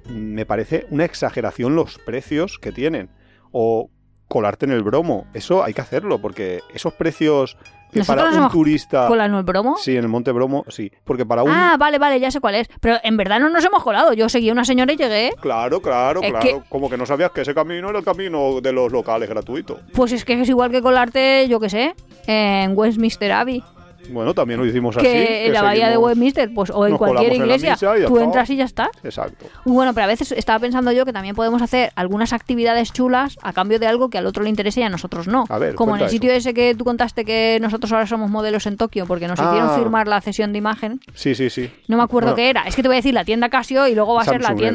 me parece una exageración los precios que tienen. O colarte en el bromo, eso hay que hacerlo, porque esos precios que para un hemos turista... ¿Con la no el bromo? Sí, en el Monte Bromo, sí. Porque para un... Ah, vale, vale, ya sé cuál es. Pero en verdad no nos hemos colado. Yo seguí a una señora y llegué. Claro, claro, Es claro. Como que no sabías que ese camino era el camino de los locales gratuito. Pues es que es igual que colarte, yo qué sé, en Westminster Abbey. Bueno, también lo hicimos así. que en la bahía de Westminster, pues, o en cualquier en iglesia, tú entras y ya está. Exacto. Bueno, pero a veces estaba pensando yo que también podemos hacer algunas actividades chulas a cambio de algo que al otro le interese y a nosotros no. A ver, Como en el sitio ese que tú contaste que nosotros ahora somos modelos en Tokio porque nos hicieron Ah. firmar la cesión de imagen. Sí, sí, sí. No me acuerdo Bueno, qué era. Es que te voy a decir la tienda Casio y luego va a ser la Samsung era,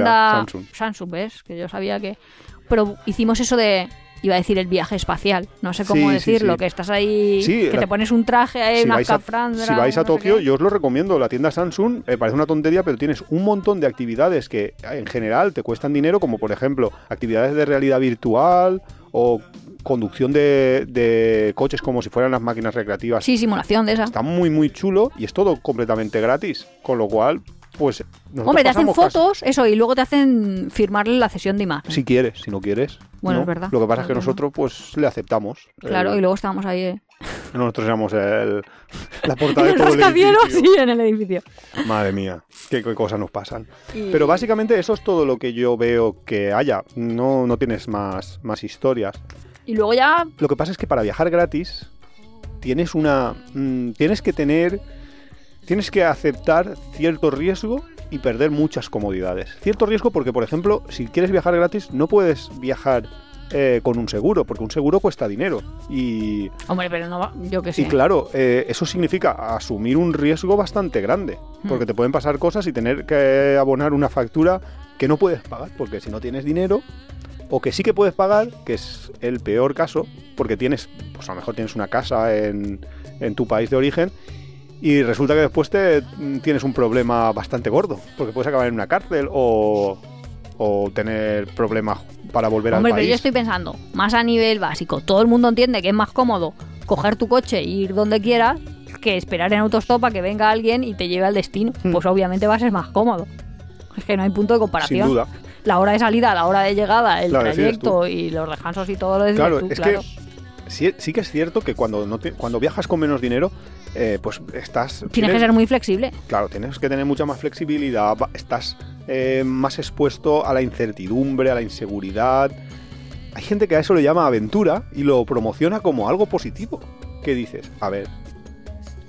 tienda Samsung. ¿ves? Que yo sabía que... Pero hicimos eso de... Iba a decir el viaje espacial. No sé cómo Sí, decirlo. sí. Que estás ahí... Sí, que la- te pones un traje ahí, si una vais, a, si vais a no Tokio, yo os lo recomiendo. La tienda Samsung eh, parece una tontería, pero tienes un montón de actividades que eh, en general te cuestan dinero, como por ejemplo actividades de realidad virtual o conducción de, de coches como si fueran las máquinas recreativas. Sí, simulación de esa. Está muy, muy chulo y es todo completamente gratis. Con lo cual, pues. Hombre, te hacen casi- fotos, eso, y luego te hacen firmarle la cesión de imagen. Si quieres, si no quieres. Bueno, ¿no? es verdad. Lo que pasa es que nosotros, pues, le aceptamos. Claro, El- y luego estábamos ahí. eh. Nosotros éramos el, la portada de todo el edificio. sí, en el edificio. Madre mía, qué, qué cosas nos pasan. Y- Pero básicamente eso es todo lo que yo veo que haya. No, no tienes más, más historias. Y luego ya Lo que pasa es que para viajar gratis tienes una. mm, tienes que tener. Tienes que aceptar cierto riesgo y perder muchas comodidades. Cierto riesgo porque, por ejemplo, si quieres viajar gratis, no puedes viajar eh, con un seguro, porque un seguro cuesta dinero. Y, Hombre, pero no va, yo qué sé. y claro, eh, eso significa asumir un riesgo bastante grande, Hmm. porque te pueden pasar cosas y tener que abonar una factura que no puedes pagar, porque si no tienes dinero, o que sí que puedes pagar, que es el peor caso, porque tienes, pues a lo mejor tienes una casa en, en tu país de origen y resulta que después te mm, tienes un problema bastante gordo, porque puedes acabar en una cárcel o, o tener problemas para volver Hombre, al pero país. yo estoy pensando, más a nivel básico, todo el mundo entiende que es más cómodo coger tu coche e ir donde quieras que esperar en autostop a que venga alguien y te lleve al destino. Hmm. Pues obviamente va a ser más cómodo. Es que no hay punto de Sin comparación. duda. La hora de salida, la hora de llegada, el Claro, trayecto y los descansos y todo lo decides Claro, tú, es claro. que sí, sí que es cierto que cuando, no te- cuando viajas con menos dinero, eh, pues estás... Tienes que ser muy flexible. Claro, tienes que tener mucha más flexibilidad, estás eh, más expuesto a la incertidumbre, a la inseguridad. Hay gente que a eso le llama aventura y lo promociona como algo positivo. ¿Qué dices? A ver,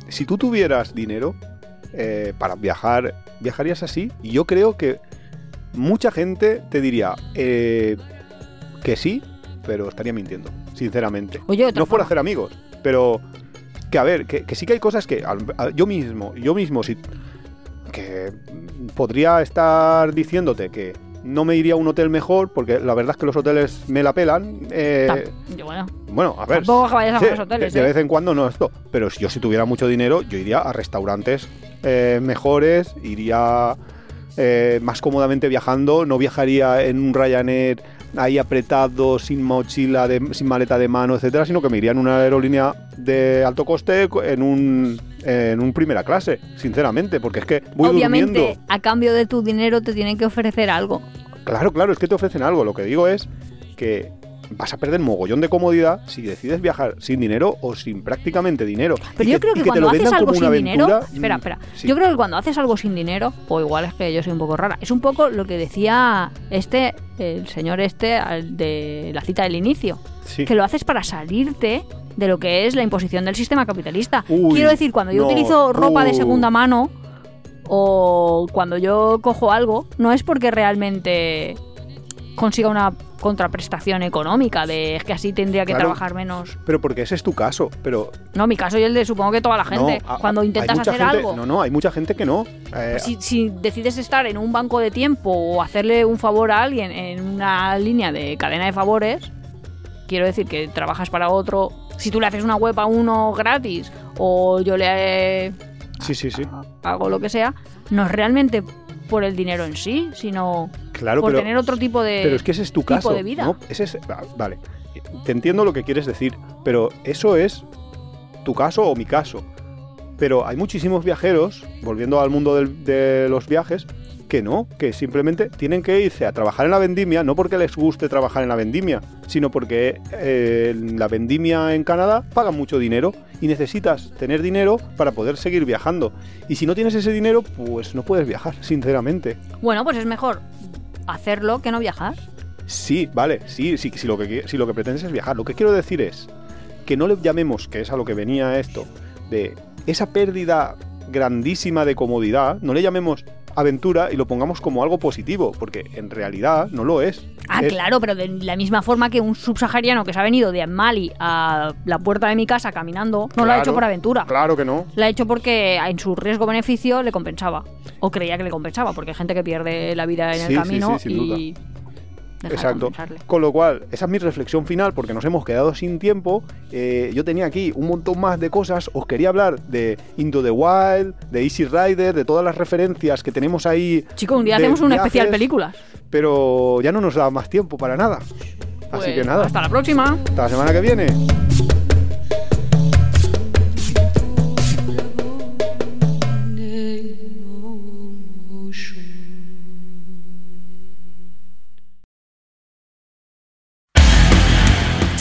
si tú tuvieras dinero eh, para viajar, viajarías así. Y yo creo que mucha gente te diría eh, que sí, pero estaría mintiendo, sinceramente. Oye, No por forma, hacer amigos, pero que a ver, que, que sí que hay cosas que a- yo mismo, yo mismo, si que podría estar diciéndote que no me iría a un hotel mejor, porque la verdad es que los hoteles me la pelan. eh, bueno, bueno, a ver. tampoco vayas a sí, buenos hoteles. de, de ¿eh? vez en cuando no esto. Pero si yo si tuviera mucho dinero, yo iría a restaurantes eh, mejores, iría eh, más cómodamente viajando, no viajaría en un Ryanair ahí apretado, sin mochila, de- sin maleta de mano, etcétera, sino que me iría en una aerolínea de alto coste en un en un primera clase, sinceramente, porque es que voy Obviamente, durmiendo. a cambio de tu dinero te tienen que ofrecer algo. Claro, claro, es que te ofrecen algo. Lo que digo es que vas a perder mogollón de comodidad si decides viajar sin dinero o sin prácticamente dinero. Pero Y yo creo que, cuando haces algo sin dinero. Espera, mm, espera. sí. Yo creo que cuando haces algo sin dinero, o igual es que yo soy un poco rara, es un poco lo que decía este, el señor este de la cita del inicio. Sí. Que lo haces para salirte de lo que es la imposición del sistema capitalista. Uy, Quiero decir, cuando yo no, utilizo ropa de uh. segunda mano o cuando yo cojo algo, no es porque realmente consiga una contraprestación económica de es que así tendría que Claro. trabajar menos. Pero porque ese es tu caso. Pero No, mi caso y el de supongo que toda la gente. no, a- cuando intentas hacer gente- algo. No, no, hay mucha gente que no. Eh, Si, si decides estar en un banco de tiempo o hacerle un favor a alguien en una línea de cadena de favores, quiero decir que trabajas para otro. Si tú le haces una web a uno gratis o yo le sí, sí, sí. hago lo que sea, no es realmente por el dinero en sí, sino Claro, por pero, tener otro tipo de... pero es que ese es tu tipo caso. de vida. ¿no? Ese es, va- vale, te entiendo lo que quieres decir, pero eso es tu caso o mi caso. Pero hay muchísimos viajeros, volviendo al mundo del- de los viajes, que no, que simplemente tienen que irse a trabajar en la vendimia, no porque les guste trabajar en la vendimia, sino porque eh, la vendimia en Canadá pagan mucho dinero y necesitas tener dinero para poder seguir viajando. Y si no tienes ese dinero, pues no puedes viajar, sinceramente. Bueno, pues es mejor hacerlo que no viajar. Sí, vale, sí, sí, si lo que si lo que pretendes es viajar. Lo que quiero decir es que no le llamemos, que es a lo que venía esto, de esa pérdida grandísima de comodidad, no le llamemos aventura y lo pongamos como algo positivo, porque en realidad no lo es. Ah, Es- claro, pero de la misma forma que un subsahariano que se ha venido de Mali a la puerta de mi casa caminando, no lo ha hecho por aventura. Claro que no. La ha hecho porque en su riesgo-beneficio le compensaba. O creía que le compensaba, porque hay gente que pierde la vida en Sí, el sí, camino sí, sin y. de Exacto. Con lo cual, esa es mi reflexión final porque nos hemos quedado sin tiempo. Eh, yo tenía aquí un montón más de cosas. Os quería hablar de Into the Wild, de Easy Rider, de todas las referencias que tenemos ahí. Chico, un día hacemos un viajes, especial películas. Pero ya no nos da más tiempo para nada. Así Pues, que nada, Hasta la próxima. hasta la semana que viene.